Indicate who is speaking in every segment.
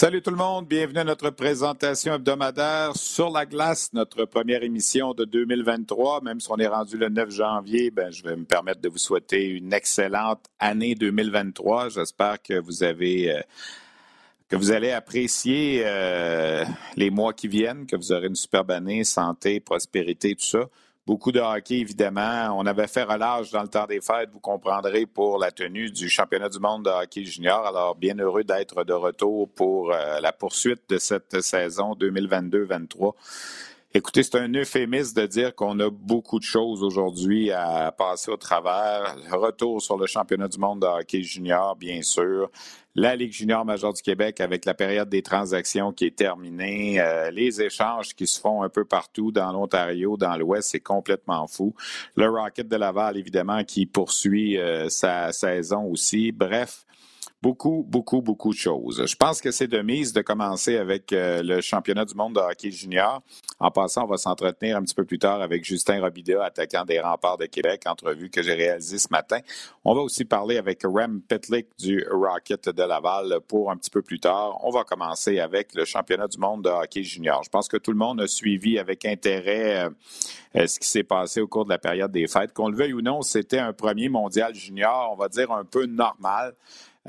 Speaker 1: Salut tout le monde, bienvenue à notre présentation hebdomadaire sur la glace, notre première émission de 2023. Même si on est rendu le 9 janvier, ben, je vais me permettre de vous souhaiter une excellente année 2023. J'espère que vous avez euh, que vous allez apprécier euh, les mois qui viennent, que vous aurez une superbe année, santé, prospérité, tout ça. Beaucoup de hockey, évidemment. On avait fait relâche dans le temps des fêtes, vous comprendrez, pour la tenue du championnat du monde de hockey junior. Alors, bien heureux d'être de retour pour euh, la poursuite de cette saison 2022-23. Écoutez, c'est un euphémisme de dire qu'on a beaucoup de choses aujourd'hui à passer au travers. Retour sur le championnat du monde de hockey junior, bien sûr. La Ligue junior majeure du Québec avec la période des transactions qui est terminée. Euh, les échanges qui se font un peu partout dans l'Ontario, dans l'Ouest, c'est complètement fou. Le Rocket de Laval, évidemment, qui poursuit euh, sa saison aussi. Bref, beaucoup, beaucoup, beaucoup de choses. Je pense que c'est de mise de commencer avec euh, le championnat du monde de hockey junior. En passant, on va s'entretenir un petit peu plus tard avec Justin Robida, attaquant des remparts de Québec, entrevue que j'ai réalisée ce matin. On va aussi parler avec Rem Petlick du Rocket de Laval pour un petit peu plus tard. On va commencer avec le championnat du monde de hockey junior. Je pense que tout le monde a suivi avec intérêt euh, ce qui s'est passé au cours de la période des fêtes. Qu'on le veuille ou non, c'était un premier mondial junior, on va dire un peu normal.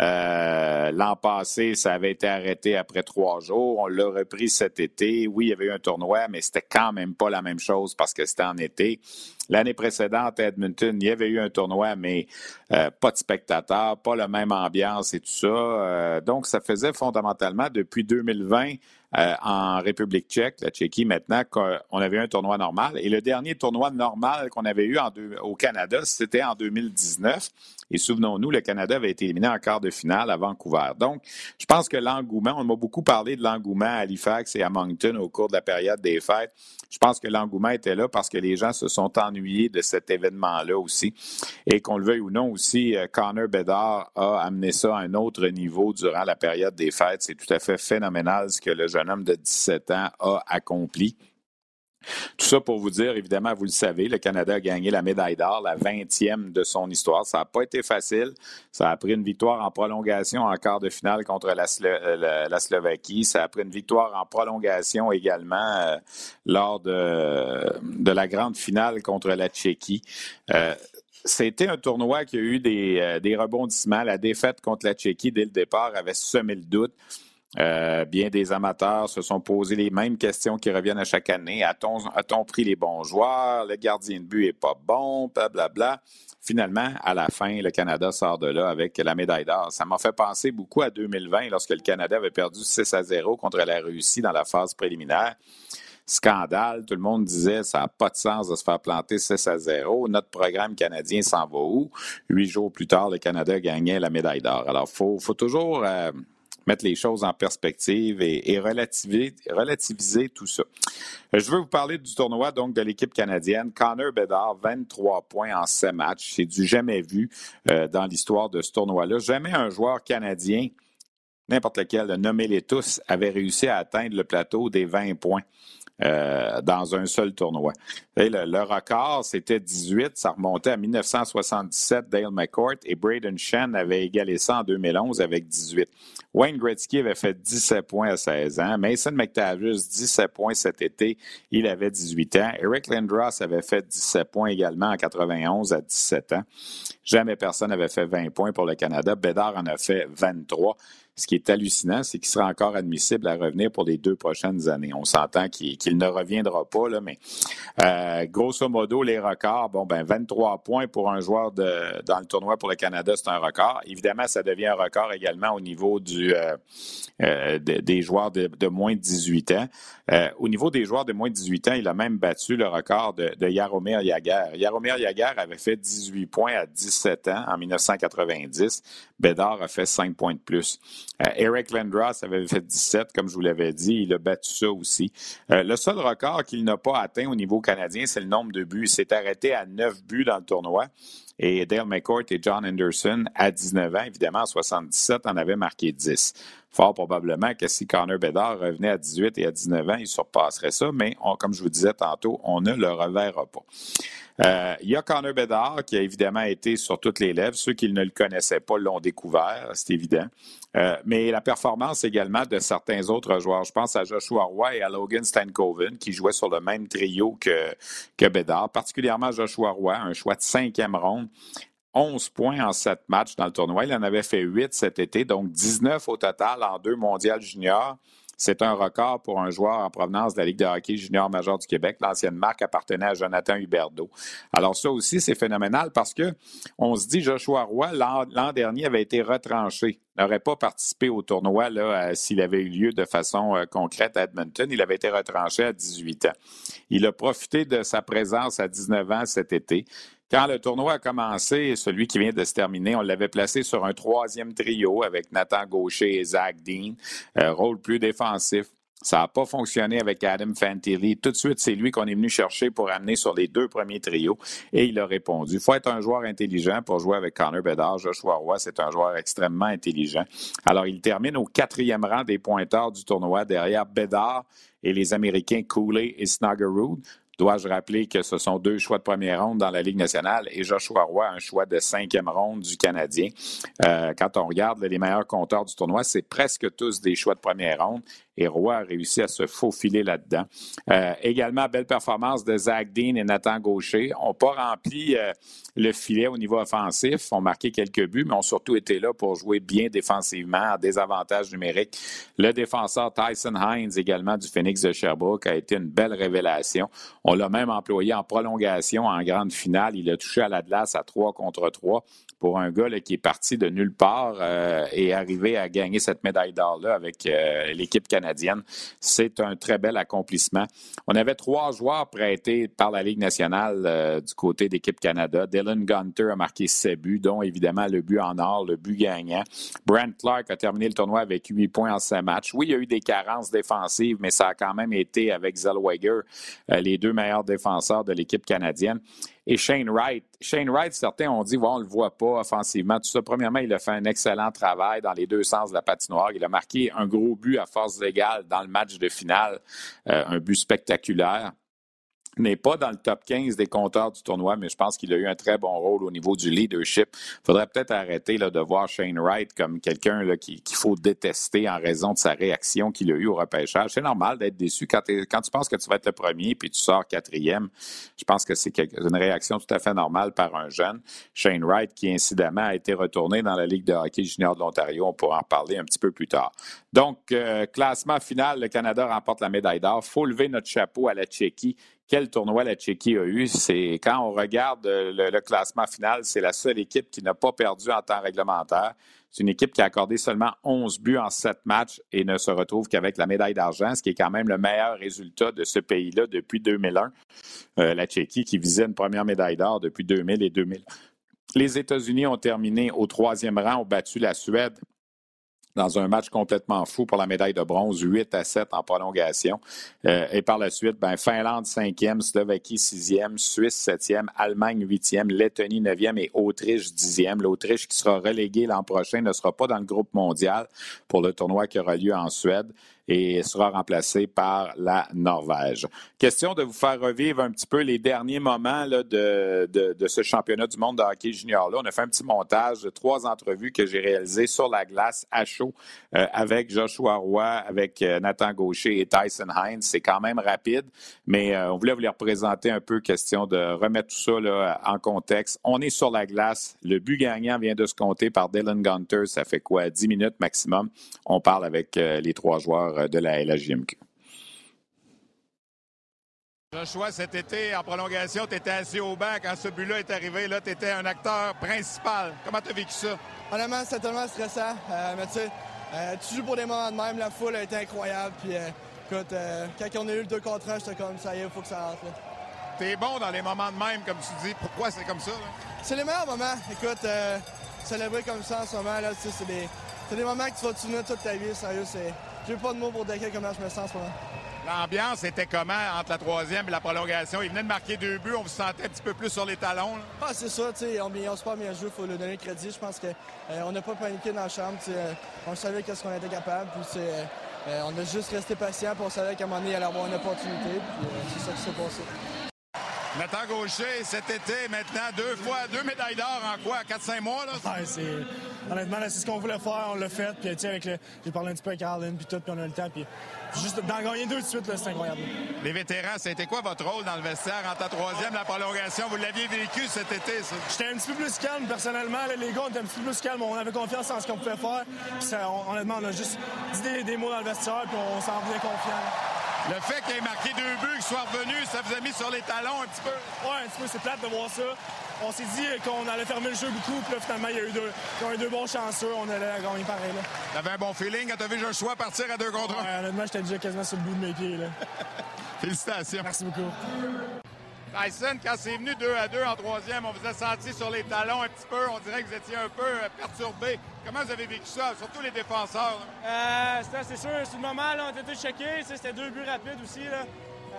Speaker 1: Euh, l'an passé, ça avait été arrêté après trois jours. On l'a repris cet été. Oui, il y avait eu un tournoi, mais c'était quand même pas la même chose parce que c'était en été. L'année précédente, à Edmonton, il y avait eu un tournoi, mais euh, pas de spectateurs, pas la même ambiance et tout ça. Euh, donc, ça faisait fondamentalement depuis 2020 euh, en République tchèque, la Tchéquie maintenant, qu'on avait eu un tournoi normal. Et le dernier tournoi normal qu'on avait eu au Canada, c'était en 2019. Et souvenons-nous, le Canada avait été éliminé en quart de finale à Vancouver. Donc, je pense que l'engouement, on m'a beaucoup parlé de l'engouement à Halifax et à Moncton au cours de la période des fêtes. Je pense que l'engouement était là parce que les gens se sont ennuyés de cet événement-là aussi. Et qu'on le veuille ou non aussi, euh, Connor Bedard a amené ça à un autre niveau durant la période des fêtes. C'est tout à fait phénoménal ce que le jeune homme de 17 ans a accompli. Tout ça pour vous dire, évidemment, vous le savez, le Canada a gagné la médaille d'or, la 20e de son histoire. Ça n'a pas été facile. Ça a pris une victoire en prolongation en quart de finale contre la, euh, Slovaquie. Ça a pris une victoire en prolongation également euh, lors de, la grande finale contre la Tchéquie. Euh, c'était un tournoi qui a eu des rebondissements. La défaite contre la Tchéquie dès le départ avait semé le doute. Euh, bien des amateurs se sont posés les mêmes questions qui reviennent à chaque année. A-t-on, pris les bons joueurs? Le gardien de but est pas bon, blablabla. Finalement, à la fin, le Canada sort de là avec la médaille d'or. Ça m'a fait penser beaucoup à 2020 lorsque le Canada avait perdu 6 à 0 contre la Russie dans la phase préliminaire. Scandale, tout le monde disait ça n'a pas de sens de se faire planter 6 à 0. Notre programme canadien s'en va où? Huit jours plus tard, le Canada gagnait la médaille d'or. Alors, il faut, faut, toujours euh, mettre les choses en perspective et, relativiser, tout ça. Euh, je veux vous parler du tournoi donc de l'équipe canadienne. Connor Bedard, 23 points en 7 matchs. C'est du jamais vu euh, dans l'histoire de ce tournoi-là. Jamais un joueur canadien, n'importe lequel, nommez-les tous, avait réussi à atteindre le plateau des 20 points. Euh, dans un seul tournoi. le, record, c'était 18. Ça remontait à 1977. Dale McCourt et Braden Shen avaient égalé ça en 2011 avec 18. Wayne Gretzky avait fait 17 points à 16 ans. Mason McTavish, 17 points cet été. Il avait 18 ans. Eric Lindros avait fait 17 points également en 91 à 17 ans. Jamais personne n'avait fait 20 points pour le Canada. Bédard en a fait 23 Ce qui est hallucinant, c'est qu'il sera encore admissible à revenir pour les deux prochaines années. On s'entend qu'il ne reviendra pas, mais euh, grosso modo, les records, bon, ben 23 points pour un joueur dans le tournoi pour le Canada, c'est un record. Évidemment, ça devient un record également au niveau euh, euh, des joueurs de, moins de 18 ans. au niveau des joueurs de moins de 18 ans, il a même battu le record de, Jaromir Jagr. Jaromir Jagr avait fait 18 points à 17 ans en 1990. Bédard a fait 5 points de plus. Euh, Eric Lindros avait fait 17, comme je vous l'avais dit. Il a battu ça aussi. Euh, le seul record qu'il n'a pas atteint au niveau canadien, c'est le nombre de buts. Il s'est arrêté à 9 buts dans le tournoi. Et Dale McCourt et John Anderson, à 19 ans, évidemment, en 77, en avaient marqué 10. Fort probablement que si Connor Bedard revenait à 18 et à 19 ans, il surpasserait ça, mais comme je vous disais tantôt, on ne le reverra pas. Euh, il y a Connor Bedard qui a évidemment été sur toutes les lèvres. Ceux qui ne le connaissaient pas l'ont découvert, c'est évident. Euh, mais la performance également de certains autres joueurs. Je pense à Joshua Roy et à Logan Stankoven qui jouaient sur le même trio que, que Bedard, particulièrement Joshua Roy, un choix de cinquième ronde. 11 points en 7 matchs dans le tournoi. Il en avait fait 8 cet été, donc 19 au total en deux mondiales juniors. C'est un record pour un joueur en provenance de la Ligue de hockey junior major du Québec. L'ancienne marque appartenait à Jonathan Huberdeau. Alors ça aussi, c'est phénoménal parce que on se dit Joshua Roy, l'an dernier, avait été retranché. N'aurait pas participé au tournoi là, s'il avait eu lieu de façon euh, concrète à Edmonton. Il avait été retranché à 18 ans. Il a profité de sa présence à 19 ans cet été. Quand le tournoi a commencé, celui qui vient de se terminer, on l'avait placé sur un troisième trio avec Nathan Gaucher et Zach Dean, euh, rôle plus défensif. Ça n'a pas fonctionné avec Adam Fantilli. Tout de suite, c'est lui qu'on est venu chercher pour amener sur les deux premiers trios et il a répondu. Il faut être un joueur intelligent pour jouer avec Connor Bedard. Joshua Roy, c'est un joueur extrêmement intelligent. Alors, il termine au quatrième rang des pointeurs du tournoi derrière Bedard et les Américains Cooley et Snuggerud. Dois-je rappeler que ce sont deux choix de première ronde dans la Ligue nationale et Joshua Roy, un choix de cinquième ronde du Canadien. Euh, quand on regarde les meilleurs compteurs du tournoi, c'est presque tous des choix de première ronde et Roy a réussi à se faufiler là-dedans. Euh, également, belle performance de Zach Dean et Nathan Gaucher. On pas rempli euh, le filet au niveau offensif, ont marqué quelques buts, mais ont surtout été là pour jouer bien défensivement, à désavantage numérique. Le défenseur Tyson Hines, également du Phoenix de Sherbrooke, a été une belle révélation. On l'a même employé en prolongation en grande finale. Il a touché à la à 3 contre 3 pour un gars qui est parti de nulle part euh, et arrivé à gagner cette médaille d'or-là avec l'équipe canadienne. C'est un très bel accomplissement. On avait trois joueurs prêtés par la Ligue nationale euh, du côté d'équipe Canada. Dylan Gunter a marqué ses buts, dont évidemment le but en or, le but gagnant. Brent Clark a terminé le tournoi avec huit points en cinq matchs. Oui, il y a eu des carences défensives, mais ça a quand même été avec Zellweger, les deux meilleurs défenseurs de l'équipe canadienne. Et Shane Wright. Shane Wright, certains ont dit, bon, on ne le voit pas offensivement. Tout ça, premièrement, il a fait un excellent travail dans les deux sens de la patinoire. Il a marqué un gros but à force égale dans le match de finale, euh, un but spectaculaire n'est pas dans le top 15 des compteurs du tournoi, mais je pense qu'il a eu un très bon rôle au niveau du leadership. Il faudrait peut-être arrêter là, de voir Shane Wright comme quelqu'un qu'il faut détester en raison de sa réaction qu'il a eue au repêchage. C'est normal d'être déçu quand, quand, tu penses que tu vas être le premier puis tu sors quatrième. Je pense que c'est une réaction tout à fait normale par un jeune. Shane Wright, qui incidemment a été retourné dans la Ligue de hockey junior de l'Ontario. On pourra en parler un petit peu plus tard. Donc, euh, classement final, le Canada remporte la médaille d'or. faut lever notre chapeau à la Tchéquie quel tournoi la Tchéquie a eu. C'est quand on regarde le, classement final, c'est la seule équipe qui n'a pas perdu en temps réglementaire. C'est une équipe qui a accordé seulement 11 buts en 7 matchs et ne se retrouve qu'avec la médaille d'argent, ce qui est quand même le meilleur résultat de ce pays-là depuis 2001. Euh, la Tchéquie qui visait une première médaille d'or depuis 2000 et 2000. Les États-Unis ont terminé au troisième rang, ont battu la Suède dans un match complètement fou pour la médaille de bronze, 8 à 7 en prolongation. Euh, et par la suite, ben, Finlande 5e, Slovaquie 6e, Suisse 7e, Allemagne 8e, Lettonie 9e et Autriche 10e. L'Autriche qui sera reléguée l'an prochain ne sera pas dans le groupe mondial pour le tournoi qui aura lieu en Suède. Et sera remplacé par la Norvège. Question de vous faire revivre un petit peu les derniers moments là, de, de, ce championnat du monde de hockey junior-là. On a fait un petit montage de trois entrevues que j'ai réalisées sur la glace à chaud euh, avec Joshua Roy, avec euh, Nathan Gaucher et Tyson Hines. C'est quand même rapide, mais euh, on voulait vous les représenter un peu, question de remettre tout ça là, en contexte. On est sur la glace. Le but gagnant vient de se compter par Dylan Gunter. Ça fait quoi? 10 minutes maximum. On parle avec les trois joueurs de la LHJMQ.
Speaker 2: Joshua, cet été, en prolongation, tu étais assis au banc quand ce but-là est arrivé. Là, tu étais un acteur principal. Comment tu as vécu ça?
Speaker 3: Honnêtement, c'était tellement stressant. Euh, mais tu sais, euh, tu joues pour des moments de même. La foule a été incroyable. Puis, euh, écoute, quand on a eu le 2 contre 1, j'étais comme ça y est, il faut que ça rentre.
Speaker 2: T'es bon dans les moments de même, comme tu dis. Pourquoi c'est comme ça?
Speaker 3: C'est les meilleurs moments. Écoute, célébrer comme ça en ce moment, là, c'est des, des moments que tu vas te souvenir toute ta vie. Sérieux, c'est. J'ai pas de mots pour décrire comment je me sens en ce moment.
Speaker 2: L'ambiance était comment entre la troisième et la prolongation? Il venait de marquer deux buts, on vous sentait un petit peu plus sur les talons.
Speaker 3: Ah, c'est ça, tu sais, on, on se pas bien joué, il faut lui donner le crédit. Je pense qu'on euh, n'a pas paniqué dans la chambre, euh, on savait qu'est-ce qu'on était capable, puis euh, on a juste resté patient, puis on savait qu'à un moment donné, il allait avoir une opportunité, puis c'est ça qui s'est passé.
Speaker 2: Nathan Gaucher, cet été, maintenant, deux fois, deux médailles d'or en quoi? 4-5 mois, là?
Speaker 4: Ouais, c'est... Honnêtement, c'est ce qu'on voulait faire, on l'a fait. Puis, tu sais, avec le... J'ai parlé un petit peu avec Arlen, puis tout, puis on a le temps. Puis, juste d'en gagner deux de suite, là, c'est incroyable.
Speaker 2: Les vétérans, c'était quoi votre rôle dans le vestiaire en ta troisième, la prolongation? Vous l'aviez vécu cet été, ça?
Speaker 4: J'étais un petit peu plus calme, personnellement. les gars, on était un petit peu plus calme. On avait confiance en ce qu'on pouvait faire. Puis, ça, honnêtement, on a juste dit des, des mots dans le vestiaire, puis on s'en revenait confiant.
Speaker 2: Le fait qu'il ait marqué deux buts, qu'il soit revenu, ça vous a mis sur les talons un petit peu?
Speaker 4: Oui, un petit peu. C'est plate de voir ça. On s'est dit qu'on allait fermer le jeu beaucoup, puis là, finalement, il y a eu deux, eu deux bons chanceux. On allait gagner pareil.
Speaker 2: T'avais un bon feeling quand t'as vu Joshua partir à deux contre un?
Speaker 4: Ouais, honnêtement, j'étais déjà quasiment sur le bout de mes pieds. Là.
Speaker 2: Félicitations.
Speaker 4: Merci beaucoup.
Speaker 2: Tyson, quand c'est venu 2 à 2 en troisième, on vous a senti sur les talons un petit peu. On dirait que vous étiez un peu euh, perturbé. Comment vous avez vécu ça, surtout les défenseurs?
Speaker 5: Euh, c'est sûr, sur le moment, là, on était tous choqués. C'était deux buts rapides aussi. Là.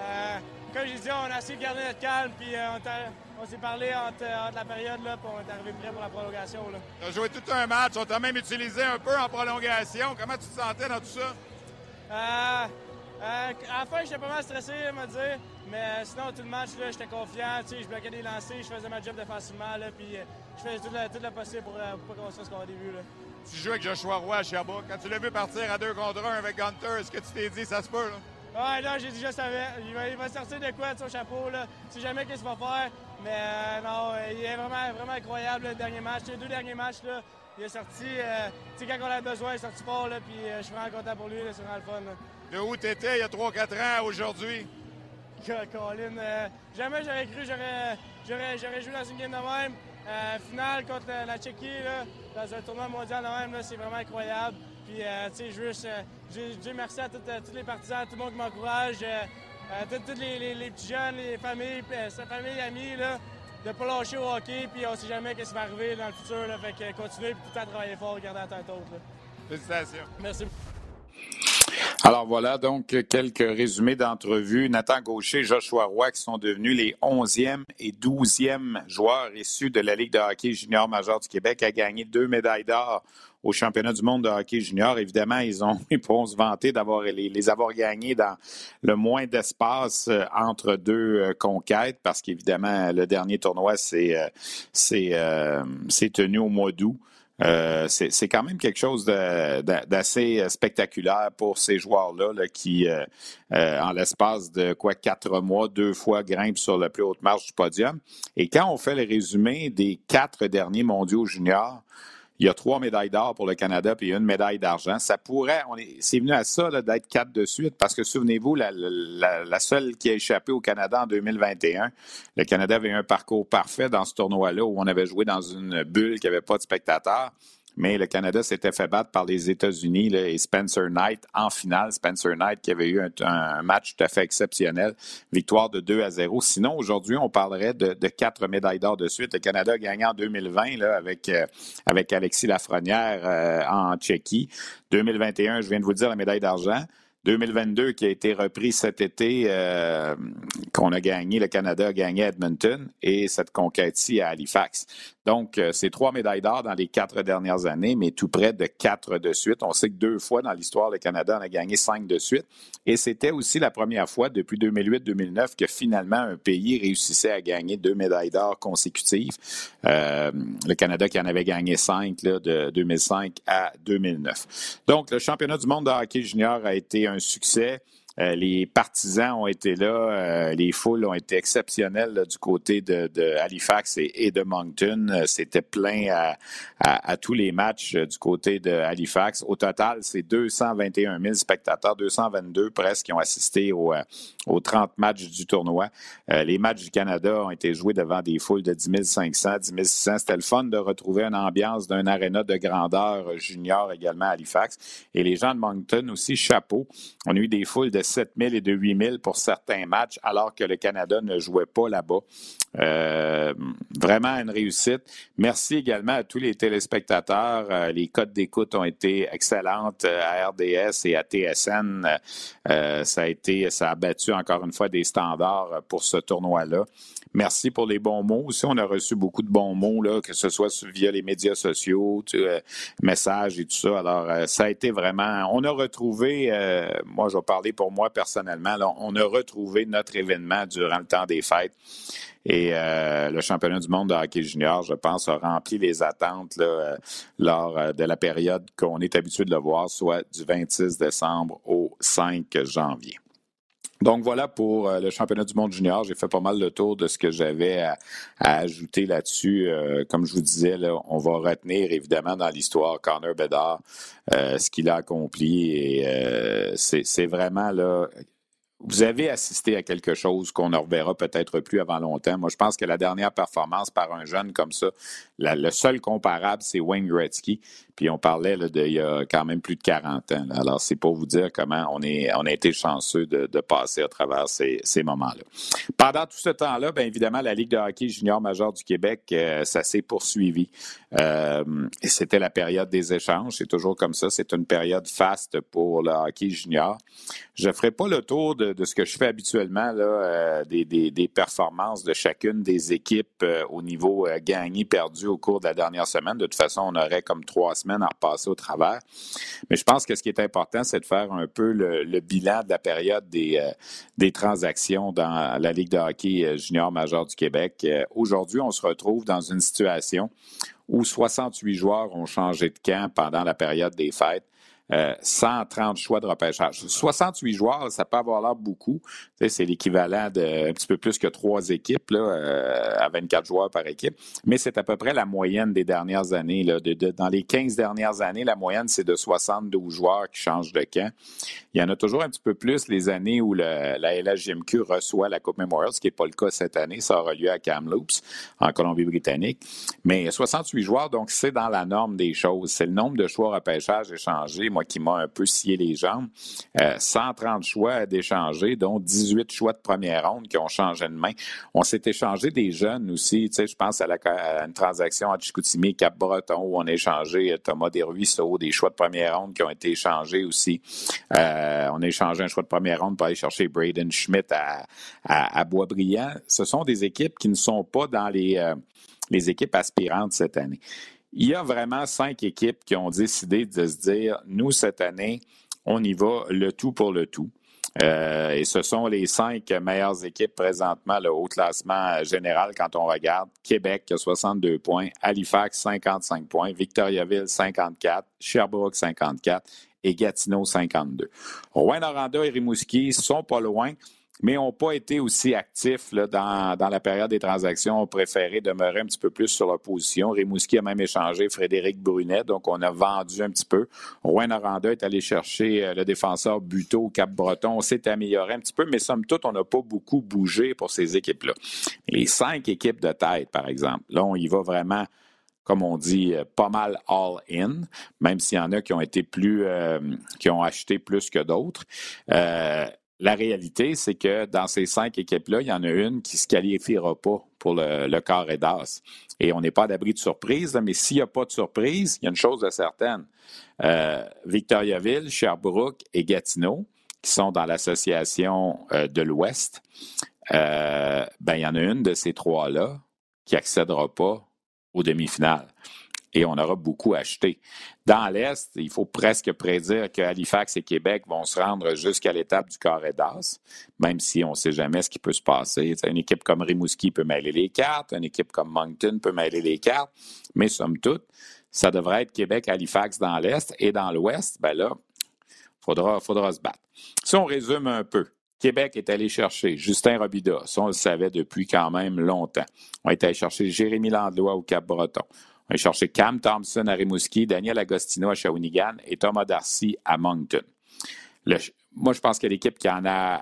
Speaker 5: Euh, comme j'ai dit, on a essayé de garder notre calme, puis euh, on, s'est parlé entre, la période, là, puis on est arrivé prêt pour la prolongation.
Speaker 2: Tu as joué tout un match, on t'a même utilisé un peu en prolongation. Comment tu te sentais dans tout ça?
Speaker 5: Euh, à la fin, j'étais pas mal stressé, à me dire. Mais euh, sinon, tout le match, j'étais confiant. Je bloquais des lancers, je faisais ma job défensivement. Là, puis euh, je faisais tout le, tout possible pour, euh, pour pas qu'on se fasse début. Là.
Speaker 2: Tu joues avec Joshua Roy à Sherbrooke. Quand tu l'as vu partir à deux contre un avec Gunter, est-ce que tu t'es dit ça se peut? Là?
Speaker 5: Ouais, là, j'ai dit, je savais. Il va, il va, sortir de quoi de son chapeau. Là? Tu sais jamais qu'est-ce qu'il va faire. Mais non, il est vraiment, vraiment incroyable le dernier match. Les deux derniers matchs, là, il est sorti. tu sais, quand on a besoin, il est sorti fort. Là, puis je suis vraiment content pour lui. C'est vraiment le fun.
Speaker 2: De où tu étais il y a 3-4 ans aujourd'hui?
Speaker 5: Colin, euh, jamais j'aurais cru j'aurais, j'aurais, joué dans une game de même. Euh, finale contre la, Tchéquie, là, dans un tournoi mondial de même, là, c'est vraiment incroyable. Puis, euh, tu sais, je veux juste dire merci à tous les partisans, à tout le monde qui m'encourage, à tous les, les, petits jeunes, les familles, sa famille, amis, là, de ne pas lâcher au hockey, puis on sait jamais ce qui va arriver dans le futur. Là, fait que continuer, puis tout le temps travailler fort, regarder la tête haute.
Speaker 2: Félicitations.
Speaker 5: Merci.
Speaker 1: Alors voilà donc quelques résumés d'entrevues. Nathan Gaucher, Joshua Roy qui sont devenus les 11e et 12e joueurs issus de la Ligue de hockey junior majeur du Québec à gagner deux médailles d'or au championnat du monde de hockey junior. Évidemment, ils ont ils pourront se vanter d'avoir les, avoir gagnés dans le moins d'espace euh, entre deux euh, conquêtes parce qu'évidemment, le dernier tournoi, c'est euh, c'est tenu au mois d'août. Euh, c'est quand même quelque chose d'assez spectaculaire pour ces joueurs-là qui, euh, euh, en l'espace de quoi quatre mois, deux fois grimpent sur la plus haute marche du podium. Et quand on fait le résumé des quatre derniers mondiaux juniors, il y a trois médailles d'or pour le Canada puis une médaille d'argent. Ça pourrait, c'est venu à ça d'être quatre de suite parce que souvenez-vous, la, la, seule qui a échappé au Canada en 2021, le Canada avait un parcours parfait dans ce tournoi-là où on avait joué dans une bulle qui n'avait pas de spectateurs mais le Canada s'était fait battre par les États-Unis et Spencer Knight en finale. Spencer Knight qui avait eu un, match tout à fait exceptionnel, victoire de 2 à 0. Sinon, aujourd'hui, on parlerait de, quatre médailles d'or de suite. Le Canada gagné en 2020 là, avec, euh, avec Alexis Lafrenière euh, en Tchéquie. 2021, je viens de vous dire la médaille d'argent. 2022 qui a été repris cet été, euh, qu'on a gagné, le Canada a gagné Edmonton et cette conquête-ci à Halifax. Donc, euh, c'est trois médailles d'or dans les quatre dernières années, mais tout près de quatre de suite. On sait que deux fois dans l'histoire, le Canada en a gagné cinq de suite. Et c'était aussi la première fois depuis 2008-2009 que finalement un pays réussissait à gagner deux médailles d'or consécutives. Euh, le Canada qui en avait gagné cinq là, de 2005 à 2009. Donc, le championnat du monde de hockey junior a été un succès. Euh, les partisans ont été là, euh, les foules ont été exceptionnelles du côté de, Halifax et, de Moncton. Euh, c'était plein à, tous les matchs du côté de Halifax. Au total, c'est 221 000 spectateurs, 222 presque, qui ont assisté aux 30 matchs du tournoi. les matchs du Canada ont été joués devant des foules de 10 500, 10 600. C'était le fun de retrouver une ambiance d'un aréna de grandeur junior également à Halifax. Et les gens de Moncton aussi, chapeau. On a eu des foules de 7 000 et de 8 000 pour certains matchs, alors que le Canada ne jouait pas là-bas. Euh, vraiment une réussite. Merci également à tous les téléspectateurs. Euh, les codes d'écoute ont été excellentes euh, à RDS et à TSN. ça a été, ça a battu encore une fois des standards pour ce tournoi-là. Merci pour les bons mots. Aussi, on a reçu beaucoup de bons mots, que ce soit via les médias sociaux, messages et tout ça. Alors, ça a été vraiment. On a retrouvé, moi, je vais parler pour moi personnellement, on a retrouvé notre événement durant le temps des fêtes. Et euh, le championnat du monde de hockey junior, je pense, a rempli les attentes euh, lors euh, de la période qu'on est habitué de le voir, soit du 26 décembre au 5 janvier. Donc voilà pour le championnat du monde junior. J'ai fait pas mal le tour de ce que j'avais à, ajouter là-dessus. comme je vous disais, on va retenir évidemment dans l'histoire Connor Bedard, ce qu'il a accompli. Et c'est vraiment là vous avez assisté à quelque chose qu'on ne reverra peut-être plus avant longtemps. Moi, je pense que la dernière performance par un jeune comme ça, le seul comparable, c'est Wayne Gretzky. Puis on parlait là, de, il y a quand même plus de 40 ans. Alors, c'est pour vous dire comment on, est, on a été chanceux de, passer à travers ces, moments-là. Pendant tout ce temps-là, bien évidemment, la Ligue de hockey junior majeur du Québec, euh, ça s'est poursuivi. Euh, c'était la période des échanges. C'est toujours comme ça. C'est une période faste pour le hockey junior. Je ne ferai pas le tour de, ce que je fais habituellement, là, euh, des, performances de chacune des équipes au niveau gagné, perdu au cours de la dernière semaine. De toute façon, on aurait comme trois semaines à repasser au travers. Mais je pense que ce qui est important, c'est de faire un peu le, bilan de la période des, euh, des transactions dans la Ligue de hockey euh, junior majeur du Québec. Euh, aujourd'hui, on se retrouve dans une situation où 68 joueurs ont changé de camp pendant la période des fêtes. 130 choix de repêchage. 68 joueurs, ça peut avoir l'air beaucoup. c'est l'équivalent d'un petit peu plus que trois équipes, là, à 24 joueurs par équipe. Mais c'est à peu près la moyenne des dernières années. Dans les 15 dernières années, la moyenne, c'est de 72 joueurs qui changent de camp. Il y en a toujours un petit peu plus les années où la LHJMQ reçoit la Coupe Memorial, ce qui n'est pas le cas cette année. Ça aura lieu à Kamloops, en Colombie-Britannique. Mais 68 joueurs, donc c'est dans la norme des choses. C'est le nombre de choix repêchage échangés qui m'a un peu scié les jambes. 130 euh, choix d'échanger, dont 18 choix de première ronde qui ont changé de main. On s'est échangé des jeunes aussi. Tu sais, je pense à, la, une transaction à Chicoutimi, Cap-Breton, où on a échangé euh, Thomas Desruisseaux, des choix de première ronde qui ont été échangés aussi. Euh, on a échangé un choix de première ronde pour aller chercher Braden Schmidt à, Boisbriand. Ce sont des équipes qui ne sont pas dans les équipes aspirantes cette année. Il y a vraiment cinq équipes qui ont décidé de se dire, nous, cette année, on y va le tout pour le tout. Euh, et ce sont les cinq meilleures équipes présentement le au classement général quand on regarde. Québec qui a 62 points, Halifax 55 points, Victoriaville 54, Sherbrooke 54 et Gatineau 52. Rouen-Noranda et Rimouski sont pas loin mais n'ont pas été aussi actifs là, dans, dans, la période des transactions. ont préféré demeurer un petit peu plus sur leur position. Rimouski a même échangé Frédéric Brunet, donc on a vendu un petit peu. Rouen Aranda est allé chercher euh, le défenseur Buteau au Cap-Breton. On s'est amélioré un petit peu, mais somme toute, on n'a pas beaucoup bougé pour ces équipes-là. Les cinq équipes de tête, par exemple, là, on y va vraiment comme on dit, euh, pas mal all-in, même s'il y en a qui ont été plus, euh, qui ont acheté plus que d'autres. Euh, la réalité, c'est que dans ces cinq équipes-là, il y en a une qui ne se qualifiera pas pour le, le carré d'as. Et on n'est pas d'abri de surprise, mais s'il n'y a pas de surprise, il y a une chose de certaine. Euh, Victoriaville, Sherbrooke et Gatineau, qui sont dans l'association euh, de l'Ouest, euh, ben, il y en a une de ces trois-là qui accédera pas aux demi-finales et on aura beaucoup acheté. Dans l'Est, il faut presque prédire que Halifax et Québec vont se rendre jusqu'à l'étape du carré d'as, même si on ne sait jamais ce qui peut se passer. une équipe comme Rimouski peut mêler les cartes, une équipe comme Moncton peut mêler les cartes, mais somme toute, ça devrait être Québec-Halifax dans l'Est et dans l'Ouest, ben là, il faudra, faudra se battre. Si on résume un peu, Québec est allé chercher Justin Robida, ça on le savait depuis quand même longtemps. On est allé chercher Jérémy Landlois au Cap-Breton. On a cherché Cam Thompson à Rimouski, Daniel Agostino à Shawinigan et Thomas Darcy à Moncton. moi, je pense que l'équipe qui en a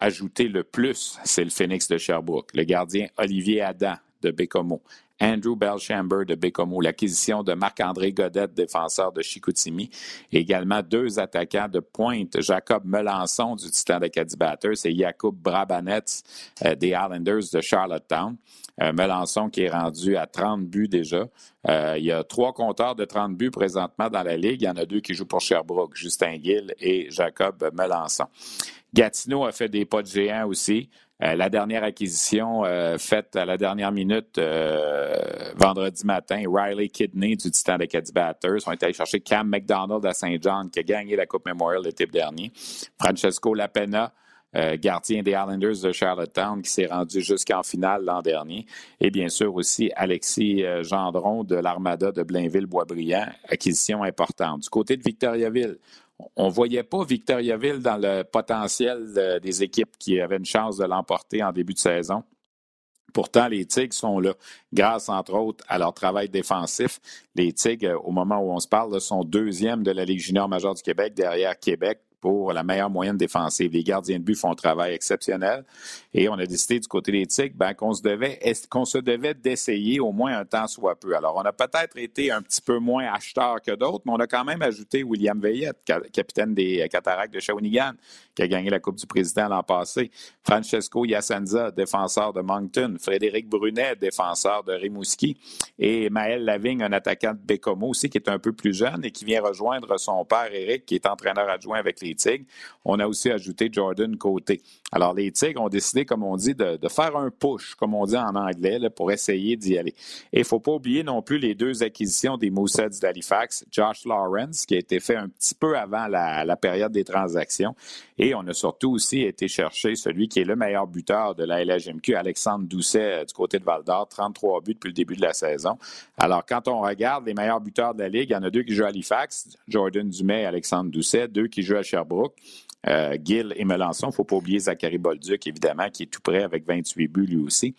Speaker 1: ajouté le plus, c'est le Phoenix de Sherbrooke. Le gardien Olivier Adam de Bécomo. Andrew Belchamber de Bécomo, l'acquisition de Marc-André Godette, défenseur de Chicoutimi, également deux attaquants de pointe, Jacob Melançon du Titan d'Acadie Batters et Jacob Brabanets euh, des Islanders de Charlottetown. Euh, Melançon qui est rendu à 30 buts déjà. Euh, il y a trois compteurs de 30 buts présentement dans la Ligue. Il y en a deux qui jouent pour Sherbrooke, Justin Gill et Jacob Melançon. Gatineau a fait des pas de géant aussi. Euh, la dernière acquisition faite à la dernière minute vendredi matin, Riley Kidney du Titan de Caddy Batters. On est allé chercher Cam McDonald à Saint John qui a gagné la Coupe Memorial l'été dernier. Francesco Lapena euh, gardien des Islanders de Charlottetown, qui s'est rendu jusqu'en finale l'an dernier. Et bien sûr aussi Alexis euh, Gendron de l'Armada de Blainville-Boisbriand, acquisition importante. Du côté de Victoriaville, on ne voyait pas Victoriaville dans le potentiel des équipes qui avaient une chance de l'emporter en début de saison. Pourtant, les Tigres sont là, grâce entre autres à leur travail défensif. Les Tigres, au moment où on se parle, sont deuxième de la Ligue junior majeure du Québec, derrière Québec, pour la meilleure moyenne défensive. Les gardiens de but font un travail exceptionnel et on a décidé du côté des Tigres ben, qu'on se devait d'essayer au moins un temps soit peu. Alors, on a peut-être été un petit peu moins acheteur que d'autres, mais on a quand même ajouté William Veillette, capitaine des Cataractes de Shawinigan, qui a gagné la Coupe du Président l'an passé. Francesco Yacenza, défenseur de Moncton. Frédéric Brunet, défenseur de Rimouski. Et Maël Lavigne, un attaquant de Bécomo aussi, qui est un peu plus jeune et qui vient rejoindre son père Eric, qui est entraîneur adjoint avec les Tigres. On a aussi ajouté Jordan Côté. Alors, les Tigres ont décidé, comme on dit, de, faire un push, comme on dit en anglais, pour essayer d'y aller. Et il ne faut pas oublier non plus les deux acquisitions des Mooseheads d'Halifax, Josh Lawrence, qui a été fait un petit peu avant la, période des transactions, et on a surtout aussi été chercher celui qui est le meilleur buteur de la LHMQ, Alexandre Doucet, euh, du côté de Val d'Or, 33 buts depuis le début de la saison. Alors, quand on regarde les meilleurs buteurs de la Ligue, il y en a deux qui jouent à Halifax, Jordan Dumais et Alexandre Doucet, deux qui jouent à Sherbrooke. Euh, Gill et Melançon. Il ne faut pas oublier Zachary Bolduc, évidemment, qui est tout prêt avec 28 buts lui aussi.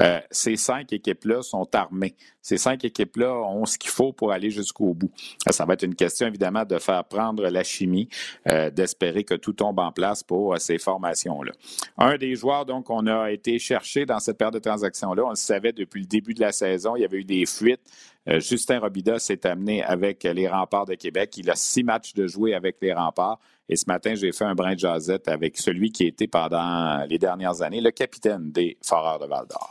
Speaker 1: Euh, ces cinq équipes-là sont armées. Ces cinq équipes-là ont ce qu'il faut pour aller jusqu'au bout. Ça va être une question, évidemment, de faire prendre la chimie, euh, d'espérer que tout tombe en place pour ces formations-là. Un des joueurs, donc, on a été chercher dans cette période de transaction-là, on le savait depuis le début de la saison, il y avait eu des fuites. Justin Robida s'est amené avec les remparts de Québec. Il a six matchs de jouer avec les remparts. Et ce matin, j'ai fait un brin de jasette avec celui qui était pendant les dernières années le capitaine des Foreurs de Val d'Or.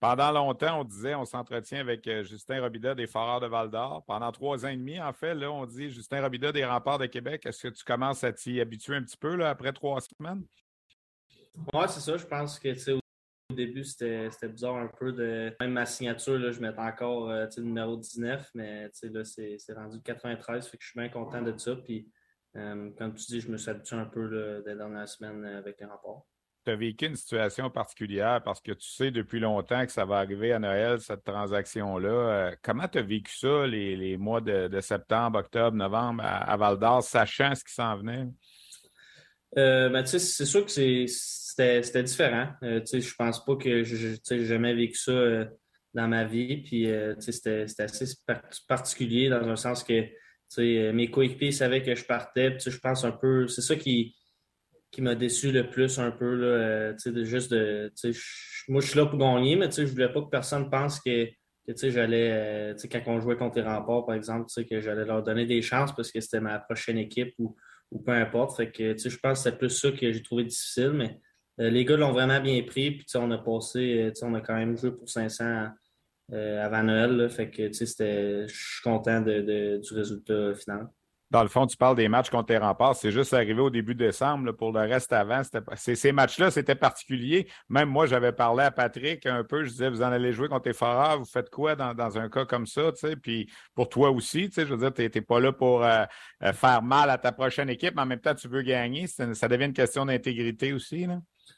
Speaker 1: Pendant longtemps, on disait, on s'entretient avec euh, Justin Robida des Foreurs de Val d'Or. Pendant trois ans et demi, en fait, là, on dit Justin Robida des Remparts de Québec. Est-ce que tu commences à t'y habituer un petit peu là, après trois semaines?
Speaker 6: Oui, c'est ça. Je pense que au début, c'était bizarre un peu de. Même ma signature, là, je mettais encore euh, le numéro 19, mais c'est rendu 93. Fait que je suis bien content de ça. Puis, euh, comme tu dis, je me suis habitué un peu là, des dernières semaines avec les remparts
Speaker 1: tu as vécu une situation particulière parce que tu sais depuis longtemps que ça va arriver à Noël, cette transaction-là. Euh, comment tu as vécu ça les, mois de, septembre, octobre, novembre à, Val d'Or, sachant ce qui s'en venait?
Speaker 6: Euh, ben, c'est sûr que c'était différent. Euh, je pense pas que j'ai jamais vécu ça dans ma vie. Puis c'était assez particulier dans un sens que mes coéquipiers savaient que je partais. Je pense un peu, c'est ça qui, qui m'a déçu le plus un peu. Là, de, juste de, moi, je suis là pour gagner, mais je ne voulais pas que personne pense que, que j'allais, quand on jouait contre les remparts, par exemple, que j'allais leur donner des chances parce que c'était ma prochaine équipe ou, ou peu importe. Fait que, je pense que c'est plus ça que j'ai trouvé difficile, mais les gars l'ont vraiment bien pris. Puis on a passé, on a quand même joué pour 500 avant Noël. fait que je suis content de, du résultat final.
Speaker 1: Dans le fond, tu parles des matchs contre les remparts. C'est juste arrivé au début décembre. Pour le reste, avant, ces matchs-là, c'était particulier. Même moi, j'avais parlé à Patrick un peu. Je disais, vous en allez jouer contre les Foreurs. Vous faites quoi dans, un cas comme ça? Puis pour toi aussi, je veux dire, tu n'es pas là pour euh, euh, faire mal à ta prochaine équipe, mais en même temps, tu veux gagner. Ça devient une question d'intégrité aussi.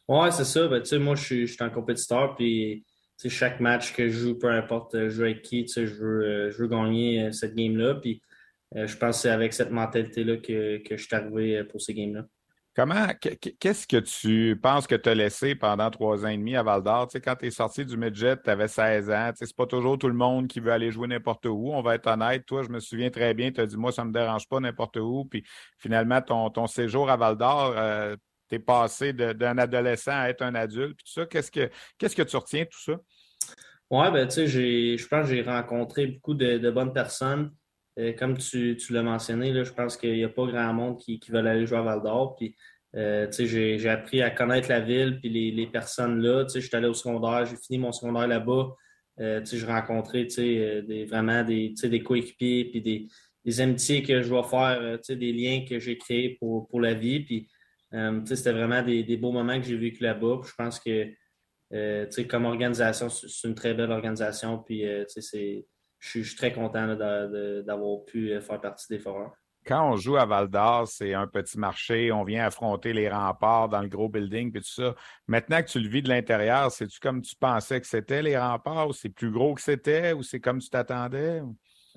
Speaker 6: Oui, c'est ça. Ben, moi, je suis, un compétiteur. Puis chaque match que je joue, peu importe je joue avec qui, je veux, euh, je veux gagner cette game-là. Puis euh, je pense que c'est avec cette mentalité-là que, que, je suis arrivé euh, pour ces games-là.
Speaker 1: Comment, qu'est-ce que tu penses que tu as laissé pendant trois ans et demi à Val d'Or? Tu sais, quand tu es sorti du midget, tu avais 16 ans. Tu sais, c'est pas toujours tout le monde qui veut aller jouer n'importe où. On va être honnête. Toi, je me souviens très bien, tu as dit, moi, ça ne me dérange pas n'importe où. Puis finalement, ton, ton séjour à Val d'Or, euh, tu es passé d'un adolescent à être un adulte. Puis tout ça, qu'est-ce que, qu'est-ce que tu retiens tout ça?
Speaker 6: Oui, ben, tu sais, je pense que j'ai rencontré beaucoup de, de bonnes personnes. Euh, comme tu, l'as mentionné, là, je pense qu'il n'y a pas grand monde qui, qui veut aller jouer à Val d'Or. Euh, j'ai appris à connaître la ville puis les, personnes là. Je suis allé au secondaire, j'ai fini mon secondaire là-bas. Euh, j'ai rencontré des, vraiment des, des coéquipiers puis des, des, amitiés que je vais faire, des liens que j'ai créés pour, pour la vie. C'était vraiment des, des, beaux moments que j'ai vécu là-bas. Je pense que comme organisation, c'est une très belle organisation. Puis, je suis très content d'avoir pu euh, faire partie des foreurs.
Speaker 1: Quand on joue à Val d'Or, c'est un petit marché, on vient affronter les remparts dans le gros building puis tout ça. Maintenant que tu le vis de l'intérieur, c'est-tu comme tu pensais que c'était les remparts ou c'est plus gros que c'était ou c'est comme tu t'attendais?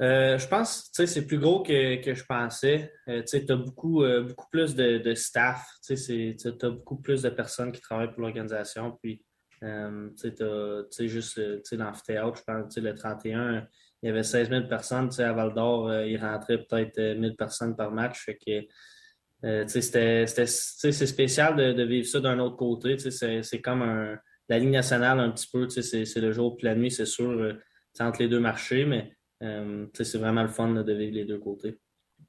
Speaker 6: Euh, je pense que c'est plus gros que, je pensais. Euh, tu as beaucoup, beaucoup plus de, staff. Tu as beaucoup plus de personnes qui travaillent pour l'organisation. Puis, tu as juste l'amphithéâtre, je pense, le 31 il y avait 16 000 personnes. à Val d'Or, euh, il rentrait peut-être 1 euh, 000 personnes par match. Fait que, euh, c'est spécial de, vivre ça d'un autre côté. C'est comme un, la Ligue nationale un petit peu. C'est le jour et la nuit, c'est sûr, entre les deux marchés, mais c'est vraiment le fun de vivre les deux côtés.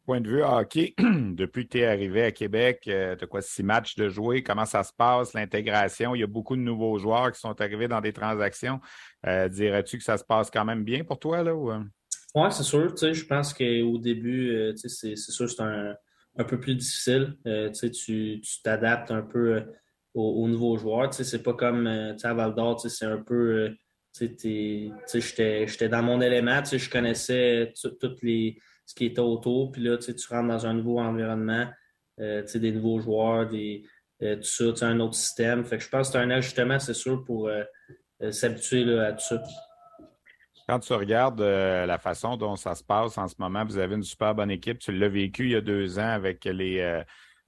Speaker 1: Point de vue hockey, depuis que tu es arrivé à Québec, tu as quoi, six matchs de jouer? Comment ça se passe, l'intégration? Il y a beaucoup de nouveaux joueurs qui sont arrivés dans des transactions. Euh, dirais-tu que ça se passe quand même bien pour toi? Là, ou... Euh?
Speaker 6: Oui, c'est sûr. Je pense qu'au début, euh, c'est sûr c'est un, un, peu plus difficile. tu t'adaptes un peu aux, nouveaux joueurs. C'est pas comme à Val d'Or, c'est un peu. J'étais dans mon élément, je connaissais toutes les, ce qui était autour. Puis là, tu rentres dans un nouveau environnement, des nouveaux joueurs, des, tout ça, un autre système. Fait que je pense que c'est un ajustement, c'est sûr, pour euh, s'habituer à tout ça.
Speaker 1: Quand tu regardes euh, la façon dont ça se passe en ce moment, vous avez une super bonne équipe. Tu l'as vécu il y a deux ans avec les, euh,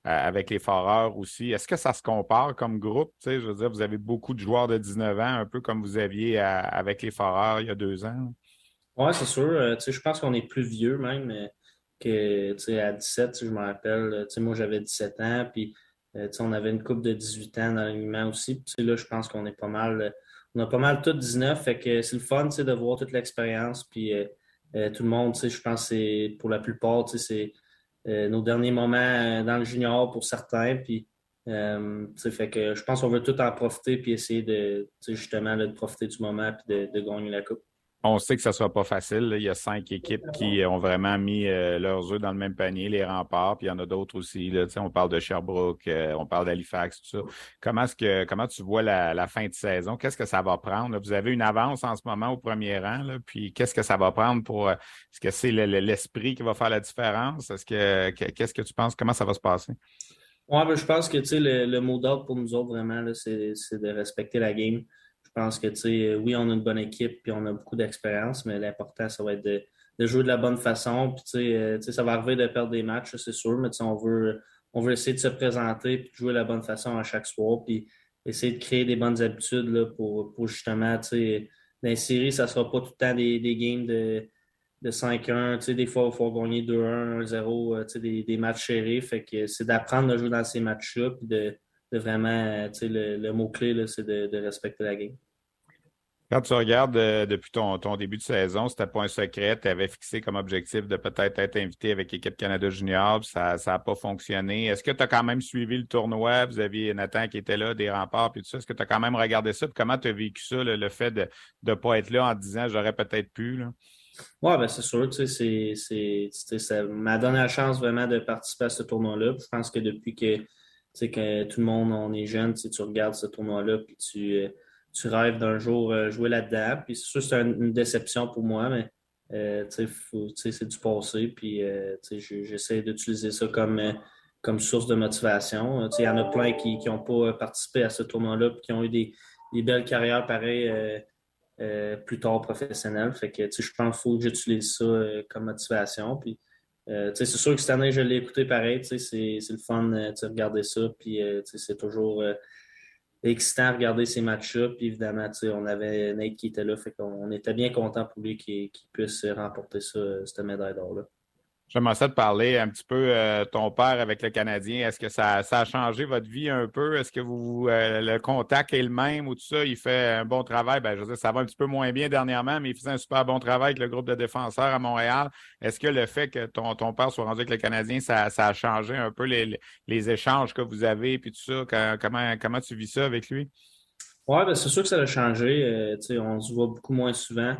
Speaker 1: avec les Foreurs aussi. Est-ce que ça se compare comme groupe? je veux dire, vous avez beaucoup de joueurs de 19 ans, un peu comme vous aviez avec les Foreurs il y a deux ans.
Speaker 6: Oui, c'est sûr. je pense qu'on est plus vieux même que à 17, je me rappelle. moi, j'avais 17 ans, puis on avait une coupe de 18 ans dans l'alignement aussi. là, je pense qu'on est pas mal on a pas mal tout 19, fait que c'est le fun de voir toute l'expérience. Puis euh, euh, tout le monde, je pense que pour la plupart, c'est euh, nos derniers moments dans le junior pour certains. Puis fait que je pense qu'on veut tout en profiter puis essayer de justement de profiter du moment et de gagner la coupe.
Speaker 1: On sait que ça ne sera pas facile. Il y a cinq équipes qui ont vraiment mis euh, leurs œufs dans le même panier, les remparts, puis il y en a d'autres aussi. On parle de Sherbrooke, euh, on parle d'Halifax, tout ça. Comment tu vois la, fin de saison? Qu'est-ce que ça va prendre? Vous avez une avance en ce moment au premier rang, puis qu'est-ce que ça va prendre pour. Euh, est-ce que c'est l'esprit qui va faire la différence? Est-ce que, qu'est-ce que tu penses? Comment ça va se passer?
Speaker 6: Oui, ben, je pense que le, le mot d'ordre pour nous autres, vraiment, c'est de respecter la game. Je pense que, tu sais, oui, on a une bonne équipe puis on a beaucoup d'expérience, mais l'important, ça va être de, jouer de la bonne façon. Puis, euh, tu sais, ça va arriver de perdre des matchs, c'est sûr, mais on veut, on veut essayer de se présenter et de jouer de la bonne façon à chaque soir. Puis, essayer de créer des bonnes habitudes là, pour, pour justement, tu sais, dans les séries, ça ne sera pas tout le temps des, games de, de 5-1. Des fois, il faut gagner 2-1, 1-0, des, des matchs serrés. Fait que c'est d'apprendre à jouer dans ces matchs-là, puis de, de vraiment, le, le mot-clé, c'est de, de, respecter la game.
Speaker 1: Quand tu regardes euh, depuis ton, début de saison, c'était pas un secret, tu avais fixé comme objectif de peut-être être invité avec l'équipe Canada Junior, ça n'a pas fonctionné. Est-ce que tu as quand même suivi le tournoi? Vous aviez Nathan qui était là, des remparts, puis tout ça. Est-ce que tu as quand même regardé ça? comment tu as vécu ça, le, fait de ne pas être là en disant j'aurais peut-être pu?
Speaker 6: Oui, ben c'est sûr, tu sais, c'est, ça m'a donné la chance vraiment de participer à ce tournoi-là. Je pense que depuis que, que tout le monde, on est jeune, tu regardes ce tournoi-là, puis tu euh, tu rêves d'un jour euh, jouer là-dedans. Puis c'est sûr c'est une déception pour moi, mais euh, c'est du passé. Puis euh, j'essaie d'utiliser ça comme, comme source de motivation. Il y en a plein qui n'ont pas participé à ce tournoi-là et qui ont eu des, belles carrières pareilles plus tard professionnelles. Fait que je pense qu'il faut que j'utilise ça comme motivation. Puis c'est sûr que cette année, je l'ai écouté pareil. C'est le fun de regarder ça. Puis c'est toujours excitant à regarder ces matchs-là. Puis évidemment, on avait Nate qui était là, fait qu'on était bien content pour lui qu'il puisse remporter ça, cette médaille d'or-là.
Speaker 1: J'aimerais ça te parler un petit peu euh, ton père avec le Canadien. Est-ce que ça, a changé votre vie un peu? Est-ce que vous euh, le contact est le même ou tout ça? Il fait un bon travail. Ben, je veux dire, ça va un petit peu moins bien dernièrement, mais il faisait un super bon travail avec le groupe de défenseurs à Montréal. Est-ce que le fait que ton, ton père soit rendu avec le Canadien, ça, a changé un peu les, échanges que vous avez puis tout ça? Comment, comment tu vis ça avec lui?
Speaker 6: Oui, ben, c'est sûr que ça a changé. Euh, on se voit beaucoup moins souvent.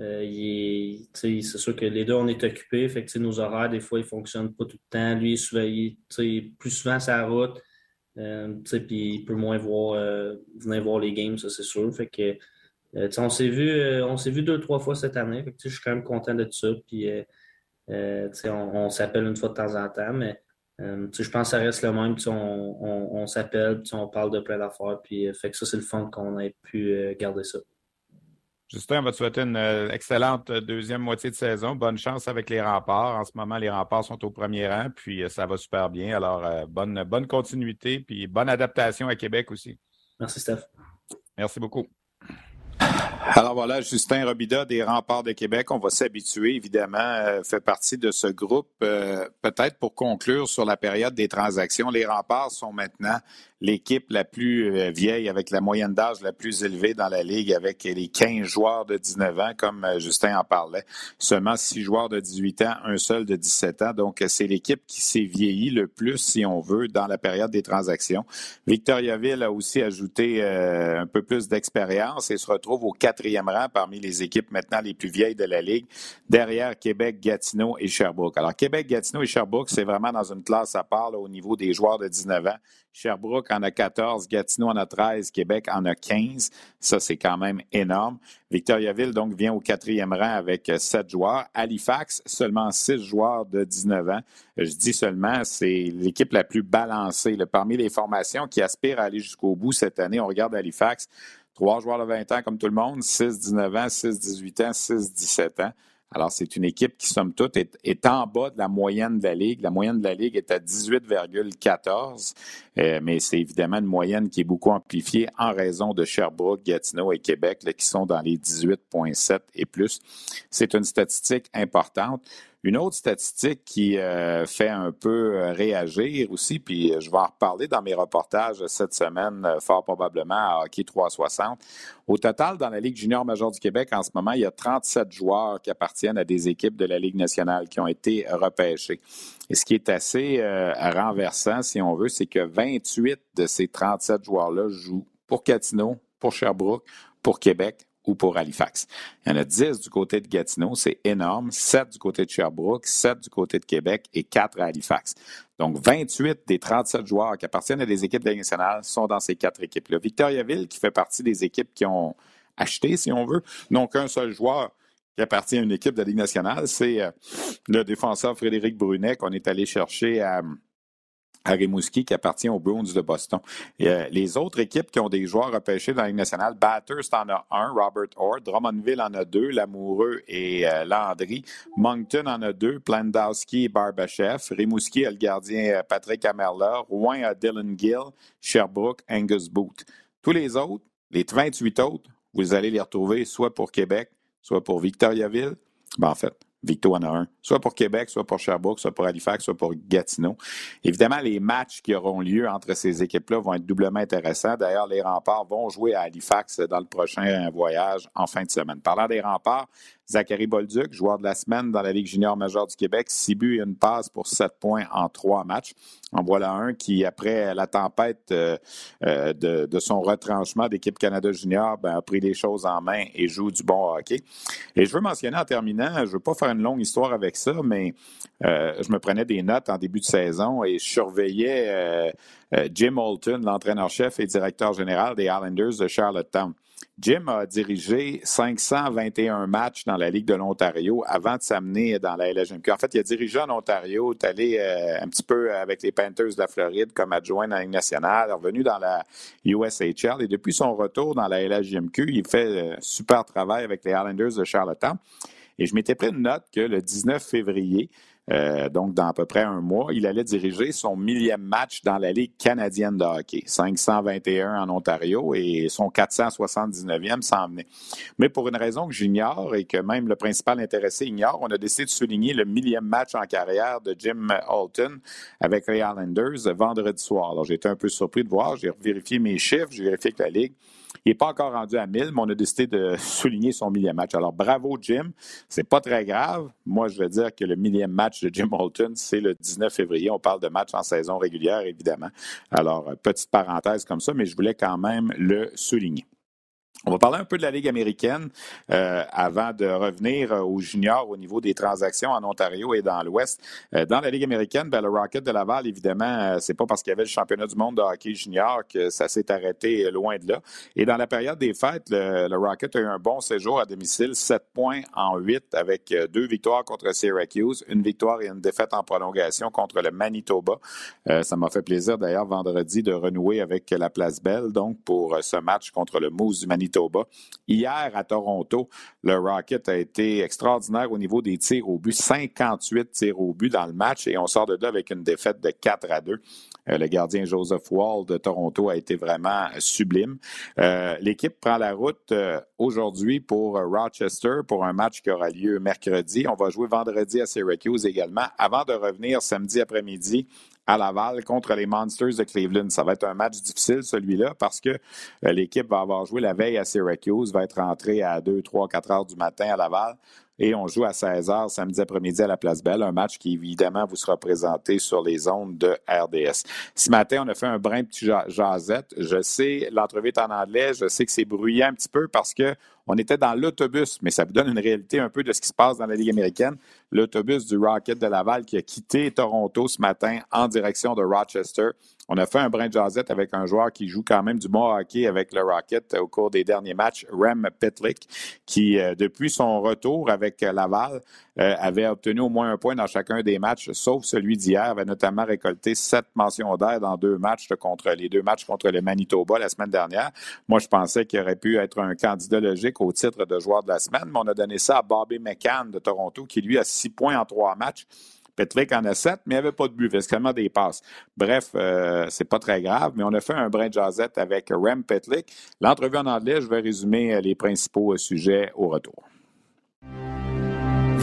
Speaker 6: Euh, c'est sûr que les deux, on est occupés. Fait que, nos horaires, des fois, ils ne fonctionnent pas tout le temps. Lui, il, est plus souvent sa route. Euh, puis il peut moins voir, euh, venir voir les games, ça c'est sûr. Fait que, on s'est vu, on s'est vu deux, trois fois cette année. Je suis quand même content de ça. Puis, on, on s'appelle une fois de temps en temps, mais je pense que ça reste le même. On, on, on s'appelle, on parle de plein d'affaires. Puis, ça, c'est le fun qu'on ait pu garder ça.
Speaker 1: Justin, on va te souhaiter une euh, excellente euh, deuxième moitié de saison? Bonne chance avec les remparts. En ce moment, les remparts sont au premier rang, puis euh, ça va super bien. Alors, bonne, bonne continuité, puis bonne adaptation à Québec aussi.
Speaker 6: Merci, Steph.
Speaker 1: Merci beaucoup. Alors voilà, Justin Robida des Remparts de Québec, on va s'habituer, évidemment, euh, fait partie de ce groupe. Euh, peut-être pour conclure sur la période des transactions, les Remparts sont maintenant l'équipe la plus euh, vieille avec la moyenne d'âge la plus élevée dans la Ligue avec les 15 joueurs de 19 ans, comme Justin en parlait. Seulement 6 joueurs de 18 ans, un seul de 17 ans. Donc, c'est l'équipe qui s'est vieillie le plus, si on veut, dans la période des transactions. Victoriaville a aussi ajouté un peu plus d'expérience et se retrouve au quatrième rang parmi les équipes maintenant les plus vieilles de la Ligue, derrière Québec, Gatineau et Sherbrooke. Alors, Québec, Gatineau et Sherbrooke, c'est vraiment dans une classe à part au niveau des joueurs de 19 ans. Sherbrooke en a 14, Gatineau en a 13, Québec en a 15. Ça, c'est quand même énorme. Victoriaville, donc, vient au quatrième rang avec sept joueurs. Halifax, seulement six joueurs de 19 ans. Je dis seulement, c'est l'équipe la plus balancée. Parmi les formations qui aspirent à aller jusqu'au bout cette année, on regarde Halifax. Trois joueurs de 20 ans comme tout le monde, 6, 19 ans, 6, 18 ans, 6, 17 ans. Alors, c'est une équipe qui, somme toute, est, en bas de la moyenne de la Ligue. La moyenne de la Ligue est à 18,14, euh, mais c'est évidemment une moyenne qui est beaucoup amplifiée en raison de Sherbrooke, Gatineau et Québec, qui sont dans les 18,7 et plus. C'est une statistique importante. Une autre statistique qui euh, fait un peu euh, réagir aussi, puis je vais en reparler dans mes reportages cette semaine, euh, fort probablement à Hockey 360. Au total, dans la Ligue junior majeure du Québec, en ce moment, il y a 37 joueurs qui appartiennent à des équipes de la Ligue nationale qui ont été repêchés. Et ce qui est assez renversant, si on veut, c'est que 28 de ces 37 joueurs-là jouent pour Gatineau, pour Sherbrooke, pour Québec, ou pour Halifax. Il y en a 10 du côté de Gatineau, c'est énorme, 7 du côté de Sherbrooke, 7 du côté de Québec et 4 à Halifax. Donc, 28 des 37 joueurs qui appartiennent à des équipes de nationale sont dans ces quatre équipes-là. Victoriaville, qui fait partie des équipes qui ont acheté, si on veut, n'ont qu'un seul joueur qui appartient à une équipe de la Ligue nationale, c'est euh, le défenseur Frédéric Brunet qu'on est allé chercher à à Rimouski qui appartient aux Bruins de Boston. Euh, les autres équipes qui ont des joueurs repêchés dans la Ligue nationale, Bathurst en a un, Robert Orr, Drummondville en a deux, Lamoureux et euh, Landry, Moncton en a deux, Plandowski et Barbachev, Rimouski a le gardien euh, Patrick Amerla, Rouen a Dylan Gill, Sherbrooke, Angus Booth. Tous les autres, les 28 autres, vous allez les retrouver soit pour Québec, soit pour Victoriaville. Ben, en fait, Victo en a un, soit pour Québec, soit pour Sherbrooke, soit pour Halifax, soit pour Gatineau. Évidemment, les matchs qui auront lieu entre ces équipes-là vont être doublement intéressants. D'ailleurs, les remparts vont jouer à Halifax dans le prochain voyage en fin de semaine. Parlant des remparts, Zachary Bolduc, joueur de la semaine dans la Ligue junior majeure du Québec, 6 buts une passe pour 7 points en trois matchs. En voilà un qui, après la tempête euh, euh, de, son retranchement d'équipe Canada junior, ben, a pris les choses en main et joue du bon hockey. Et je veux mentionner en terminant, je ne veux pas faire une longue histoire avec ça, mais euh, je me prenais des notes en début de saison et je surveillais Jim Holton, l'entraîneur-chef et directeur général des Islanders de Charlottetown. Jim a dirigé 521 matchs dans la Ligue de l'Ontario avant de s'amener dans la LHMQ. En fait, il a dirigé en Ontario, est allé euh, un petit peu avec les Panthers de la Floride comme adjoint dans la Ligue nationale, est revenu dans la USHL et depuis son retour dans la LHMQ, il fait un super travail avec les Islanders de Charlottetown. Et je m'étais pris une note que le 19 février, euh, donc, dans à peu près un mois, il allait diriger son millième match dans la Ligue canadienne de hockey. 521 en Ontario et son 479e s'en venait. Mais pour une raison que j'ignore et que même le principal intéressé ignore, on a décidé de souligner le millième match en carrière de Jim Holton avec les Islanders vendredi soir. Alors, j'ai été un peu surpris de voir. J'ai vérifié mes chiffres, j'ai vérifié que la Ligue il n'est pas encore rendu à 1000, mais on a décidé de souligner son millième match. Alors, bravo, Jim. C'est pas très grave. Moi, je veux dire que le millième match de Jim Holton, c'est le 19 février. On parle de match en saison régulière, évidemment. Alors, petite parenthèse comme ça, mais je voulais quand même le souligner. On va parler un peu de la Ligue américaine euh, avant de revenir euh, aux juniors au niveau des transactions en Ontario et dans l'Ouest. Euh, dans la Ligue américaine, ben, le Rocket de Laval, évidemment, c'est pas parce qu'il y avait le championnat du monde de hockey junior que ça s'est arrêté loin de là. Et dans la période des fêtes, le, Rocket a eu un bon séjour à domicile, 7 points en 8 avec deux victoires contre Syracuse, une victoire et une défaite en prolongation contre le Manitoba. ça m'a fait plaisir d'ailleurs vendredi de renouer avec la Place Belle, donc pour ce match contre le Moose du Manitoba Hier, à Toronto, le Rocket a été extraordinaire au niveau des tirs au but. 58 tirs au but dans le match et on sort de là avec une défaite de 4 à 2. Euh, le gardien Joseph Wall de Toronto a été vraiment sublime. Euh, l'équipe prend la route euh, aujourd'hui pour Rochester pour un match qui aura lieu mercredi. On va jouer vendredi à Syracuse également avant de revenir samedi après-midi à Laval contre les Monsters de Cleveland. Ça va être un match difficile, celui-là, parce que euh, l'équipe va avoir joué la veille à Syracuse, va être rentrée à 2, 3, 4 heures du matin à Laval. Et on joue à 16 h samedi après-midi à la Place Belle, un match qui évidemment vous sera présenté sur les ondes de RDS. Ce matin, on a fait un brin petit jasette. Je sais, l'entrevue est en anglais, je sais que c'est bruyant un petit peu parce que on était dans l'autobus, mais ça vous donne une réalité un peu de ce qui se passe dans la Ligue américaine. L'autobus du Rocket de Laval qui a quitté Toronto ce matin en direction de Rochester. On a fait un brin de avec un joueur qui joue quand même du bon hockey avec le Rocket au cours des derniers matchs, Rem Pitlick, qui, euh, depuis son retour avec Laval, euh, avait obtenu au moins un point dans chacun des matchs, sauf celui d'hier, avait notamment récolté sept mentions d'air dans deux matchs contre les deux matchs contre le Manitoba la semaine dernière. Moi, je pensais qu'il aurait pu être un candidat logique au titre de joueur de la semaine, mais on a donné ça à Bobby McCann de Toronto, qui lui a six points en trois matchs. Petrick en a sept, mais il avait pas de but, seulement des passes. Bref, euh, c'est pas très grave, mais on a fait un brin de jasette avec Rem Petlick. L'entrevue en anglais, je vais résumer les principaux sujets au retour.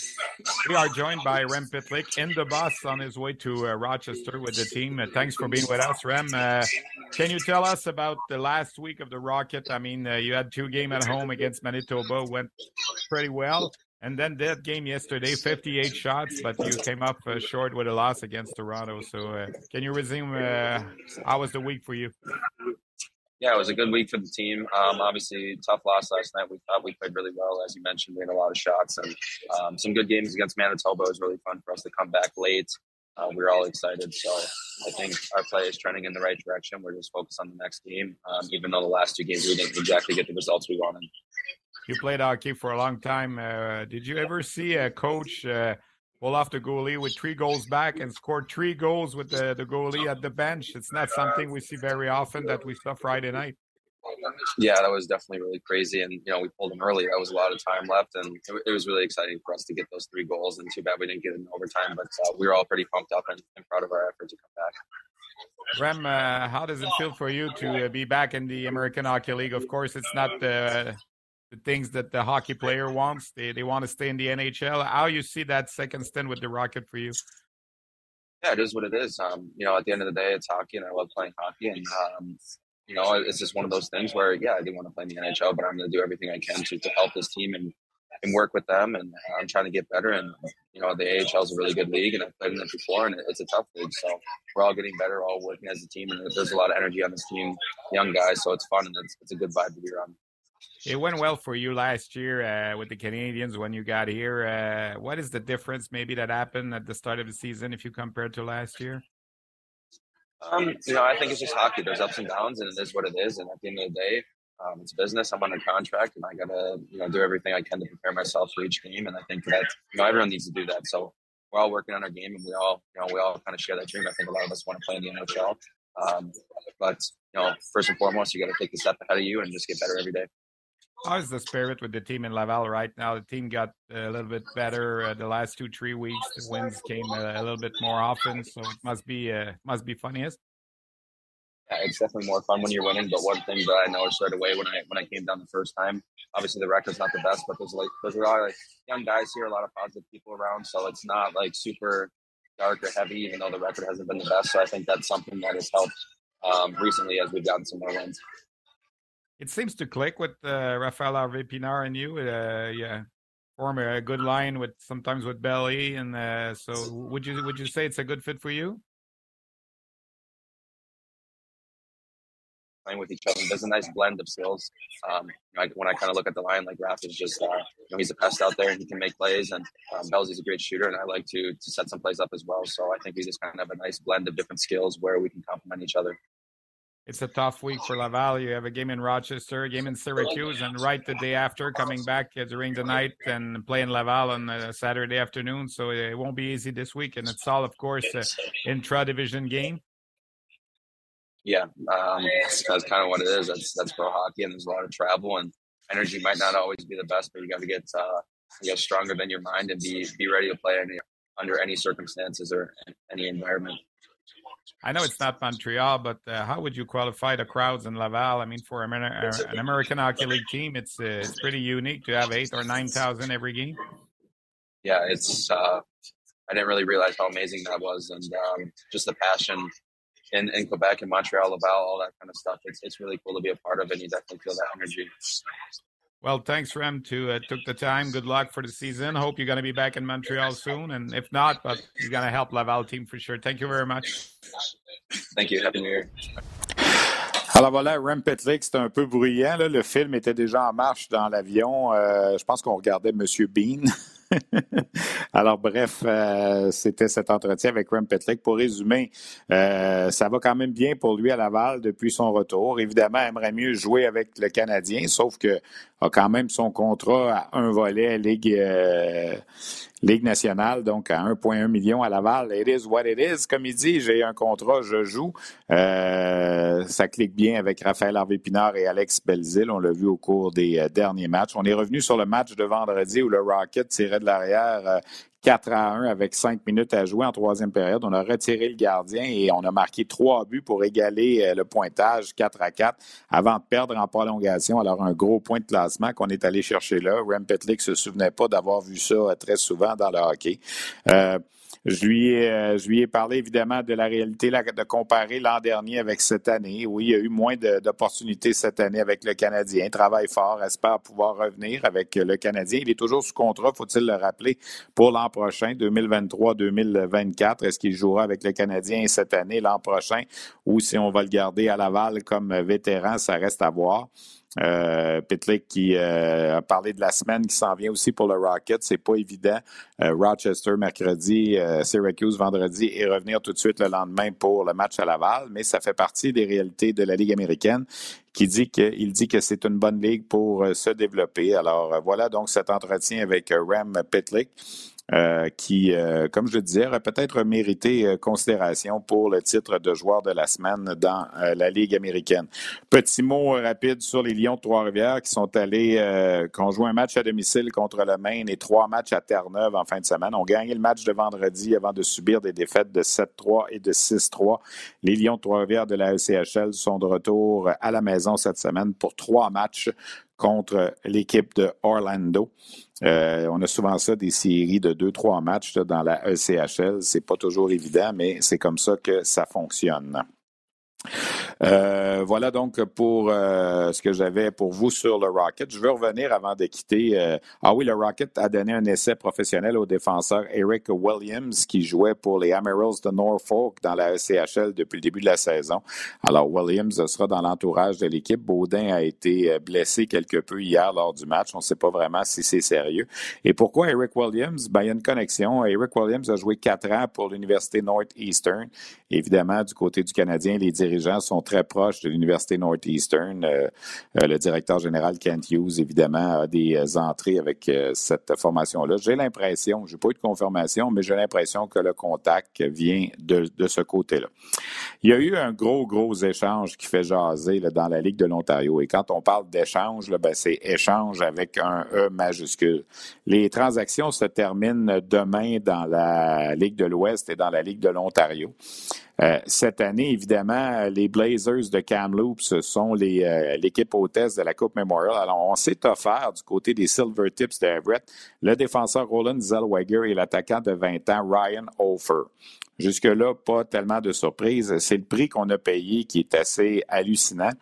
Speaker 2: We are joined by Rem Pitlick in the bus on his way to uh, Rochester with the team. Uh, thanks for being with us, Rem. Uh, can you tell us about the last week of the Rocket? I mean, uh, you had two games at home against Manitoba, went pretty well. And then that game yesterday, 58 shots, but you came up uh, short with a loss against Toronto. So, uh, can you resume? how was the week for you?
Speaker 7: Yeah, it was a good week for the team. Um, obviously, tough loss last night. We thought we played really well, as you mentioned. We had a lot of shots and um, some good games against Manitoba. It was really fun for us to come back late. Uh, we were all excited. So I think our play is trending in the right direction. We're just focused on the next game, um, even though the last two games we didn't exactly get the results we wanted.
Speaker 2: you played hockey for a long time. Uh, did you ever see a coach uh, pull off the goalie with three goals back and score three goals with the, the goalie at the bench? It's not something we see very often that we saw Friday night.
Speaker 7: Yeah, that was definitely really crazy, and you know we pulled them early. That was a lot of time left, and it, it was really exciting for us to get those three goals. And too bad we didn't get it in overtime, but uh, we were all pretty pumped up and, and, proud of our effort to come back.
Speaker 2: Rem, uh, how does it feel for you to uh, be back in the American Hockey League? Of course, it's not the the things that the hockey player wants. They they want to stay in the NHL. How you see that second stint with the Rocket for you?
Speaker 7: Yeah, it is what it is. Um, you know, at the end of the day, it's hockey, and I love playing hockey. And um, you know, it's just one of those things where, yeah, I do want to play in the NHL, but I'm going to do everything I can to, to help this team and and work with them. And I'm trying to get better. And you know, the AHL is a really good league, and I've played in it before, and it's a tough league. So we're all getting better, all working as a team, and there's a lot of energy on this team, young guys. So it's fun, and it's, it's a good vibe to be around.
Speaker 2: It went well for you last year uh, with the Canadians when you got here. Uh, what is the difference maybe that happened at the start of the season if you compare to last year?
Speaker 7: Um, you know, I think it's just hockey. There's ups and downs, and it is what it is. And at the end of the day, um, it's business. I'm under contract, and I gotta, you know, do everything I can to prepare myself for each game. And I think that you know everyone needs to do that. So we're all working on our game, and we all, you know, we all kind of share that dream. I think a lot of us want to play in the NHL. Um, but you know, first and foremost, you got to take the step ahead of you and just get better every day.
Speaker 2: How's the spirit with the team in Laval right now? The team got a little bit better uh, the last two three weeks. The wins came a, a, little bit more often, so it must be uh, must be funniest.
Speaker 7: Yeah, it's definitely more fun when you're winning. But one thing that I noticed right away when I when I came down the first time, obviously the record's not the best, but there's like there's a lot of like young guys here, a lot of positive people around, so it's not like super dark or heavy, even though the record hasn't been the best. So I think that's something that has helped um, recently as we've gotten some more wins
Speaker 2: it seems to click with uh, Rafael Harvey Pinard and you. Uh, yeah, form a good line with sometimes with Belly, and uh, so would you would you say it's a good fit for you?
Speaker 7: Playing with each other, there's a nice blend of skills. Um, like when I kind of look at the line, like Raf is just, uh, you know, he's a pest out there and he can make plays, and um, Bellsy's a great shooter, and I like to to set some plays up as well. So I think we just kind of have a nice blend of different skills where we can complement each other
Speaker 2: it's a tough week for Laval. You have a game in Rochester, a game in Syracuse, and right the day after, coming back during the night and playing Laval on a Saturday afternoon. So it won't be easy this week, and it's all, of course, intra-division game.
Speaker 7: Yeah, um, that's, that's kind of what it is. That's that's pro hockey, and there's a lot of travel, and energy might not always be the best, but you got to get uh, get stronger than your mind and be be ready to play any, under any circumstances or any environment.
Speaker 2: I know it's not Montreal, but uh, how would you qualify the crowds in Laval? I mean, for an American Hockey League team, it's uh, it's pretty unique to have eight or nine thousand every game.
Speaker 7: Yeah, it's. Uh, I didn't really realize how amazing that was, and um, just the passion in, in Quebec and Montreal, Laval, all that kind of stuff. It's it's really cool to be a part of, and you definitely feel that energy.
Speaker 2: Well, thanks, Rem, to uh, took the time. Good luck for the season. Hope you're going to be back in Montreal soon, and if not, but you're going to help Laval team for sure. Thank you very much.
Speaker 7: Thank you. Happy New Year.
Speaker 1: Alors voilà, Rem Petlick, c'était un peu bruyant. Là. Le film était déjà en marche dans l'avion. Euh, je pense qu'on regardait Monsieur Bean. Alors, bref, euh, c'était cet entretien avec Rem Petlick. Pour résumer, euh, ça va quand même bien pour lui à Laval depuis son retour. Évidemment, il aimerait mieux jouer avec le Canadien, sauf que a quand même son contrat à un volet Ligue, euh, Ligue nationale, donc à 1,1 million à Laval. It is what it is. Comme il dit, j'ai un contrat, je joue. Euh, ça clique bien avec Raphaël Harvey-Pinard et Alex Belzil. On l'a vu au cours des euh, derniers matchs. On est revenu sur le match de vendredi où le Rocket tirait de l'arrière 4 à 1 avec 5 minutes à jouer en troisième période. On a retiré le gardien et on a marqué trois buts pour égaler euh, le pointage 4 à 4 avant de perdre en prolongation. Alors, un gros point de classement qu'on est allé chercher là. Rem Petlick se souvenait pas d'avoir vu ça euh, très souvent dans le hockey. Euh, je lui, ai, euh, je lui ai parlé évidemment de la réalité, de comparer l'an dernier avec cette année. Oui, il y a eu moins d'opportunités cette année avec le Canadien. Il travaille fort, espère pouvoir revenir avec le Canadien. Il est toujours sous contrat, faut-il le rappeler, pour l'an prochain, 2023-2024. Est-ce qu'il jouera avec le Canadien cette année, l'an prochain, ou si on va le garder à Laval comme vétéran, ça reste à voir. Euh, Pitlick qui euh, a parlé de la semaine qui s'en vient aussi pour le Rocket. C'est pas évident. Euh, Rochester mercredi, euh, Syracuse vendredi et revenir tout de suite le lendemain pour le match à Laval. Mais ça fait partie des réalités de la Ligue américaine qui dit qu'il dit que c'est une bonne ligue pour se développer. Alors voilà donc cet entretien avec Rem Pitlick. Euh, qui, euh, comme je le disais, aurait peut-être mérité euh, considération pour le titre de joueur de la semaine dans la Ligue américaine. Petit mot rapide sur les Lions de Trois-Rivières qui sont allés, qui ont joué un match à domicile contre le Maine et trois matchs à Terre-Neuve en fin de semaine. ont gagné le match de vendredi avant de subir des défaites de 7-3 et de 6-3. Les Lions de Trois-Rivières de la ECHL sont de retour à la maison cette semaine pour trois matchs contre l'équipe de Orlando. Euh, on a souvent ça, des séries de deux, trois matchs dans la ECHL. C'est pas toujours évident, mais c'est comme ça que ça fonctionne. Euh, voilà donc pour euh, ce que j'avais pour vous sur le Rocket. Je veux revenir avant de quitter. Euh, ah oui, le Rocket a donné un essai professionnel au défenseur Eric Williams qui jouait pour les Emeralds de Norfolk dans la ECHL depuis le début de la saison. Alors Williams sera dans l'entourage de l'équipe. Baudin a été blessé quelque peu hier lors du match. On ne sait pas vraiment si c'est sérieux. Et pourquoi Eric Williams? Ben, il y a une connexion. Eric Williams a joué quatre ans pour l'Université Northeastern. Évidemment, du côté du Canadien, les dirigeants sont très proches de l'Université Northeastern. Euh, euh, le directeur général Kent Hughes, évidemment, a des euh, entrées avec cette formation-là. J'ai l'impression, je n'ai pas eu de confirmation, mais j'ai l'impression que le contact vient de, ce côté-là. Il y a eu un gros, gros échange qui fait jaser dans la Ligue de l'Ontario. Et quand on parle d'échange, ben, c'est échange avec un E majuscule. Les transactions se terminent demain dans la Ligue de l'Ouest et dans la Ligue de l'Ontario. Euh, cette année, évidemment, les Blazers de Kamloops sont euh, l'équipe hôtesse de la Coupe Memorial. Alors, on s'est offert du côté des Silver Tips d'Everett le défenseur Roland Zellweger et l'attaquant de 20 ans Ryan Hofer. Jusque-là, pas tellement de surprise. C'est le prix qu'on a payé qui est assez hallucinant.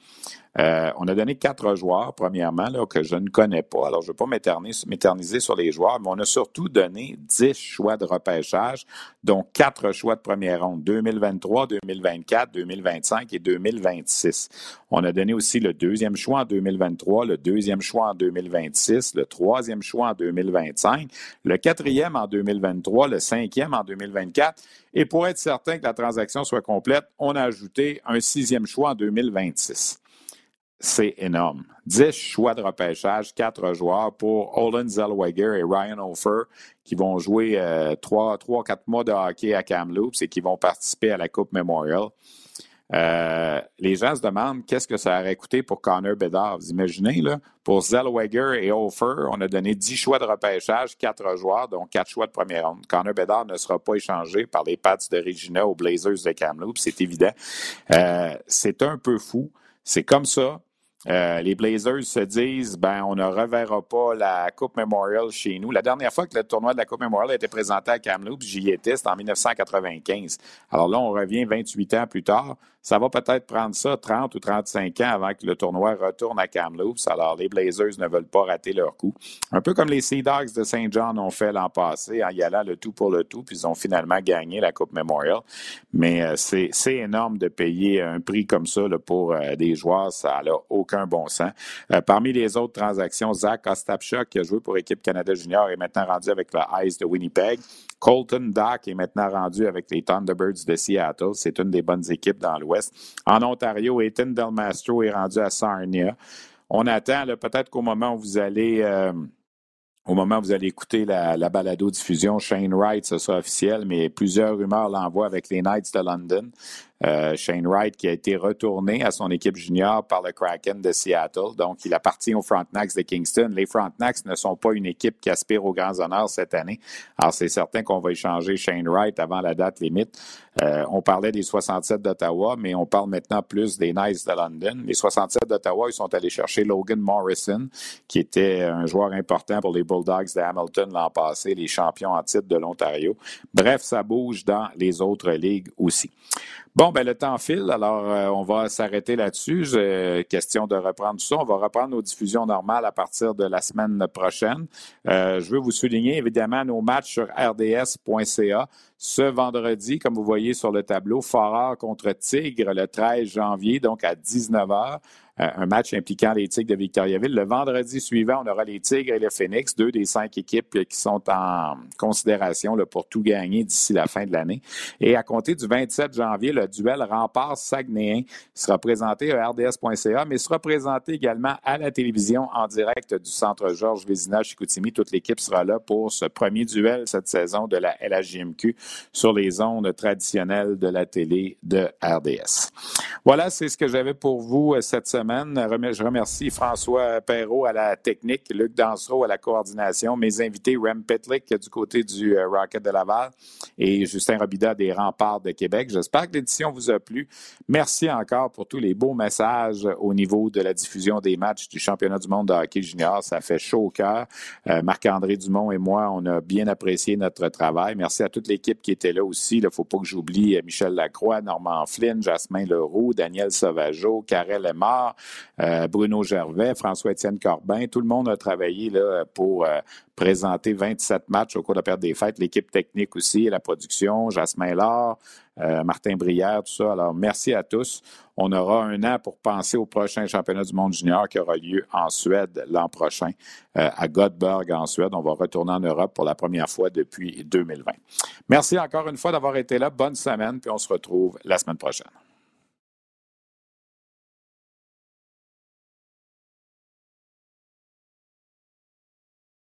Speaker 1: Euh, on a donné quatre joueurs, premièrement, là, que je ne connais pas. Alors, je ne vais pas m'éterniser sur les joueurs, mais on a surtout donné dix choix de repêchage, dont quatre choix de première ronde, 2023, 2024, 2025 et 2026. On a donné aussi le deuxième choix en 2023, le deuxième choix en 2026, le troisième choix en 2025, le quatrième en 2023, le cinquième en 2024. Et pour être certain que la transaction soit complète, on a ajouté un sixième choix en 2026 c'est énorme. 10 choix de repêchage, 4 joueurs pour Olin Zellweger et Ryan Hofer qui vont jouer euh, 3, 4 mois de hockey à Kamloops et qui vont participer à la Coupe Memorial. Euh, les gens se demandent qu'est-ce que ça aurait coûté pour Connor Bedard. Vous imaginez, là, pour Zellweger et Hofer, on a donné 10 choix de repêchage, 4 joueurs, dont 4 choix de première ronde. Connor Bedard ne sera pas échangé par les Pats de Regina aux Blazers de Kamloops, c'est évident. Euh, c'est un peu fou. C'est comme ça. Euh, les Blazers se disent, ben, on ne reverra pas la Coupe Memorial chez nous. La dernière fois que le tournoi de la Coupe Memorial a été présenté à Kamloops, j'y étais, c'était en 1995. Alors là, on revient 28 ans plus tard. Ça va peut-être prendre ça 30 ou 35 ans avant que le tournoi retourne à Kamloops. Alors, les Blazers ne veulent pas rater leur coup. Un peu comme les Sea Dogs de Saint John ont fait l'an passé en y allant le tout pour le tout, puis ils ont finalement gagné la Coupe Memorial. Mais euh, c'est énorme de payer un prix comme ça pour euh, des joueurs. Ça n'a aucun bon sens. Euh, parmi les autres transactions, Zach Ostapchuk, qui a joué pour l'équipe Canada Junior, est maintenant rendu avec le Ice de Winnipeg. Colton Dock est maintenant rendu avec les Thunderbirds de Seattle. C'est une des bonnes équipes dans l'Ouest. En Ontario, Ethan Delmastro est rendu à Sarnia. On attend peut-être qu'au moment où vous allez euh, au moment où vous allez écouter la, la balado-diffusion, Shane Wright, ce sera officiel, mais plusieurs rumeurs l'envoient avec les Knights de London. Euh, Shane Wright qui a été retourné à son équipe junior par le Kraken de Seattle. Donc, il appartient aux Frontenacs de Kingston. Les Frontenacs ne sont pas une équipe qui aspire aux grands honneurs cette année. Alors, c'est certain qu'on va échanger Shane Wright avant la date limite. Euh, on parlait des 67 d'Ottawa, mais on parle maintenant plus des Knights de London. Les 67 d'Ottawa, ils sont allés chercher Logan Morrison, qui était un joueur important pour les Bulldogs de Hamilton l'an passé, les champions en titre de l'Ontario. Bref, ça bouge dans les autres ligues aussi. Bon, ben le temps file, alors euh, on va s'arrêter là-dessus. question de reprendre ça. On va reprendre nos diffusions normales à partir de la semaine prochaine. Euh, je veux vous souligner évidemment nos matchs sur rds.ca ce vendredi, comme vous voyez sur le tableau, Forard contre Tigre le 13 janvier, donc à 19h. Euh, un match impliquant les Tigres de Victoriaville. Le vendredi suivant, on aura les Tigres et le Phoenix, deux des cinq équipes qui sont en considération pour tout gagner d'ici la fin de l'année. Et à compter du 27 janvier, le duel rempart-Saguenéen sera présenté à rds.ca, mais sera présenté également à la télévision en direct du Centre Georges Vézina Chicoutimi. Toute l'équipe sera là pour ce premier duel cette saison de la LHJMQ sur les ondes traditionnelles de la télé de RDS. Voilà, c'est ce que j'avais pour vous euh, cette semaine. Je remercie François Perrault à la technique, Luc Dansereau à la coordination, mes invités Rem Petlick du côté du euh, Rocket de Laval et Justin Robida des Remparts de Québec. J'espère que l'édition vous a plu. Merci encore pour tous les beaux messages au niveau de la diffusion des matchs du championnat du monde de hockey junior. Ça fait chaud au cœur. Euh, Marc-André Dumont et moi, on a bien apprécié notre travail. Merci à toute l'équipe qui était là aussi. Il ne faut pas que j'oublie euh, Michel Lacroix, Normand Flynn, Jasmin Leroux, Daniel Sauvageau, Karel Lemar, euh, Bruno Gervais, François-Étienne Corbin. Tout le monde a travaillé là, pour euh, présenter 27 matchs au cours de la période des fêtes. L'équipe technique aussi, la production, Jasmin Laure, euh, Martin Brière, tout ça. Alors, merci à tous. On aura un an pour penser au prochain championnat du monde junior qui aura lieu en Suède l'an prochain, à Göteborg en Suède. On va retourner en Europe pour la première fois depuis 2020. Merci encore une fois d'avoir été là. Bonne semaine, puis on se retrouve la semaine prochaine.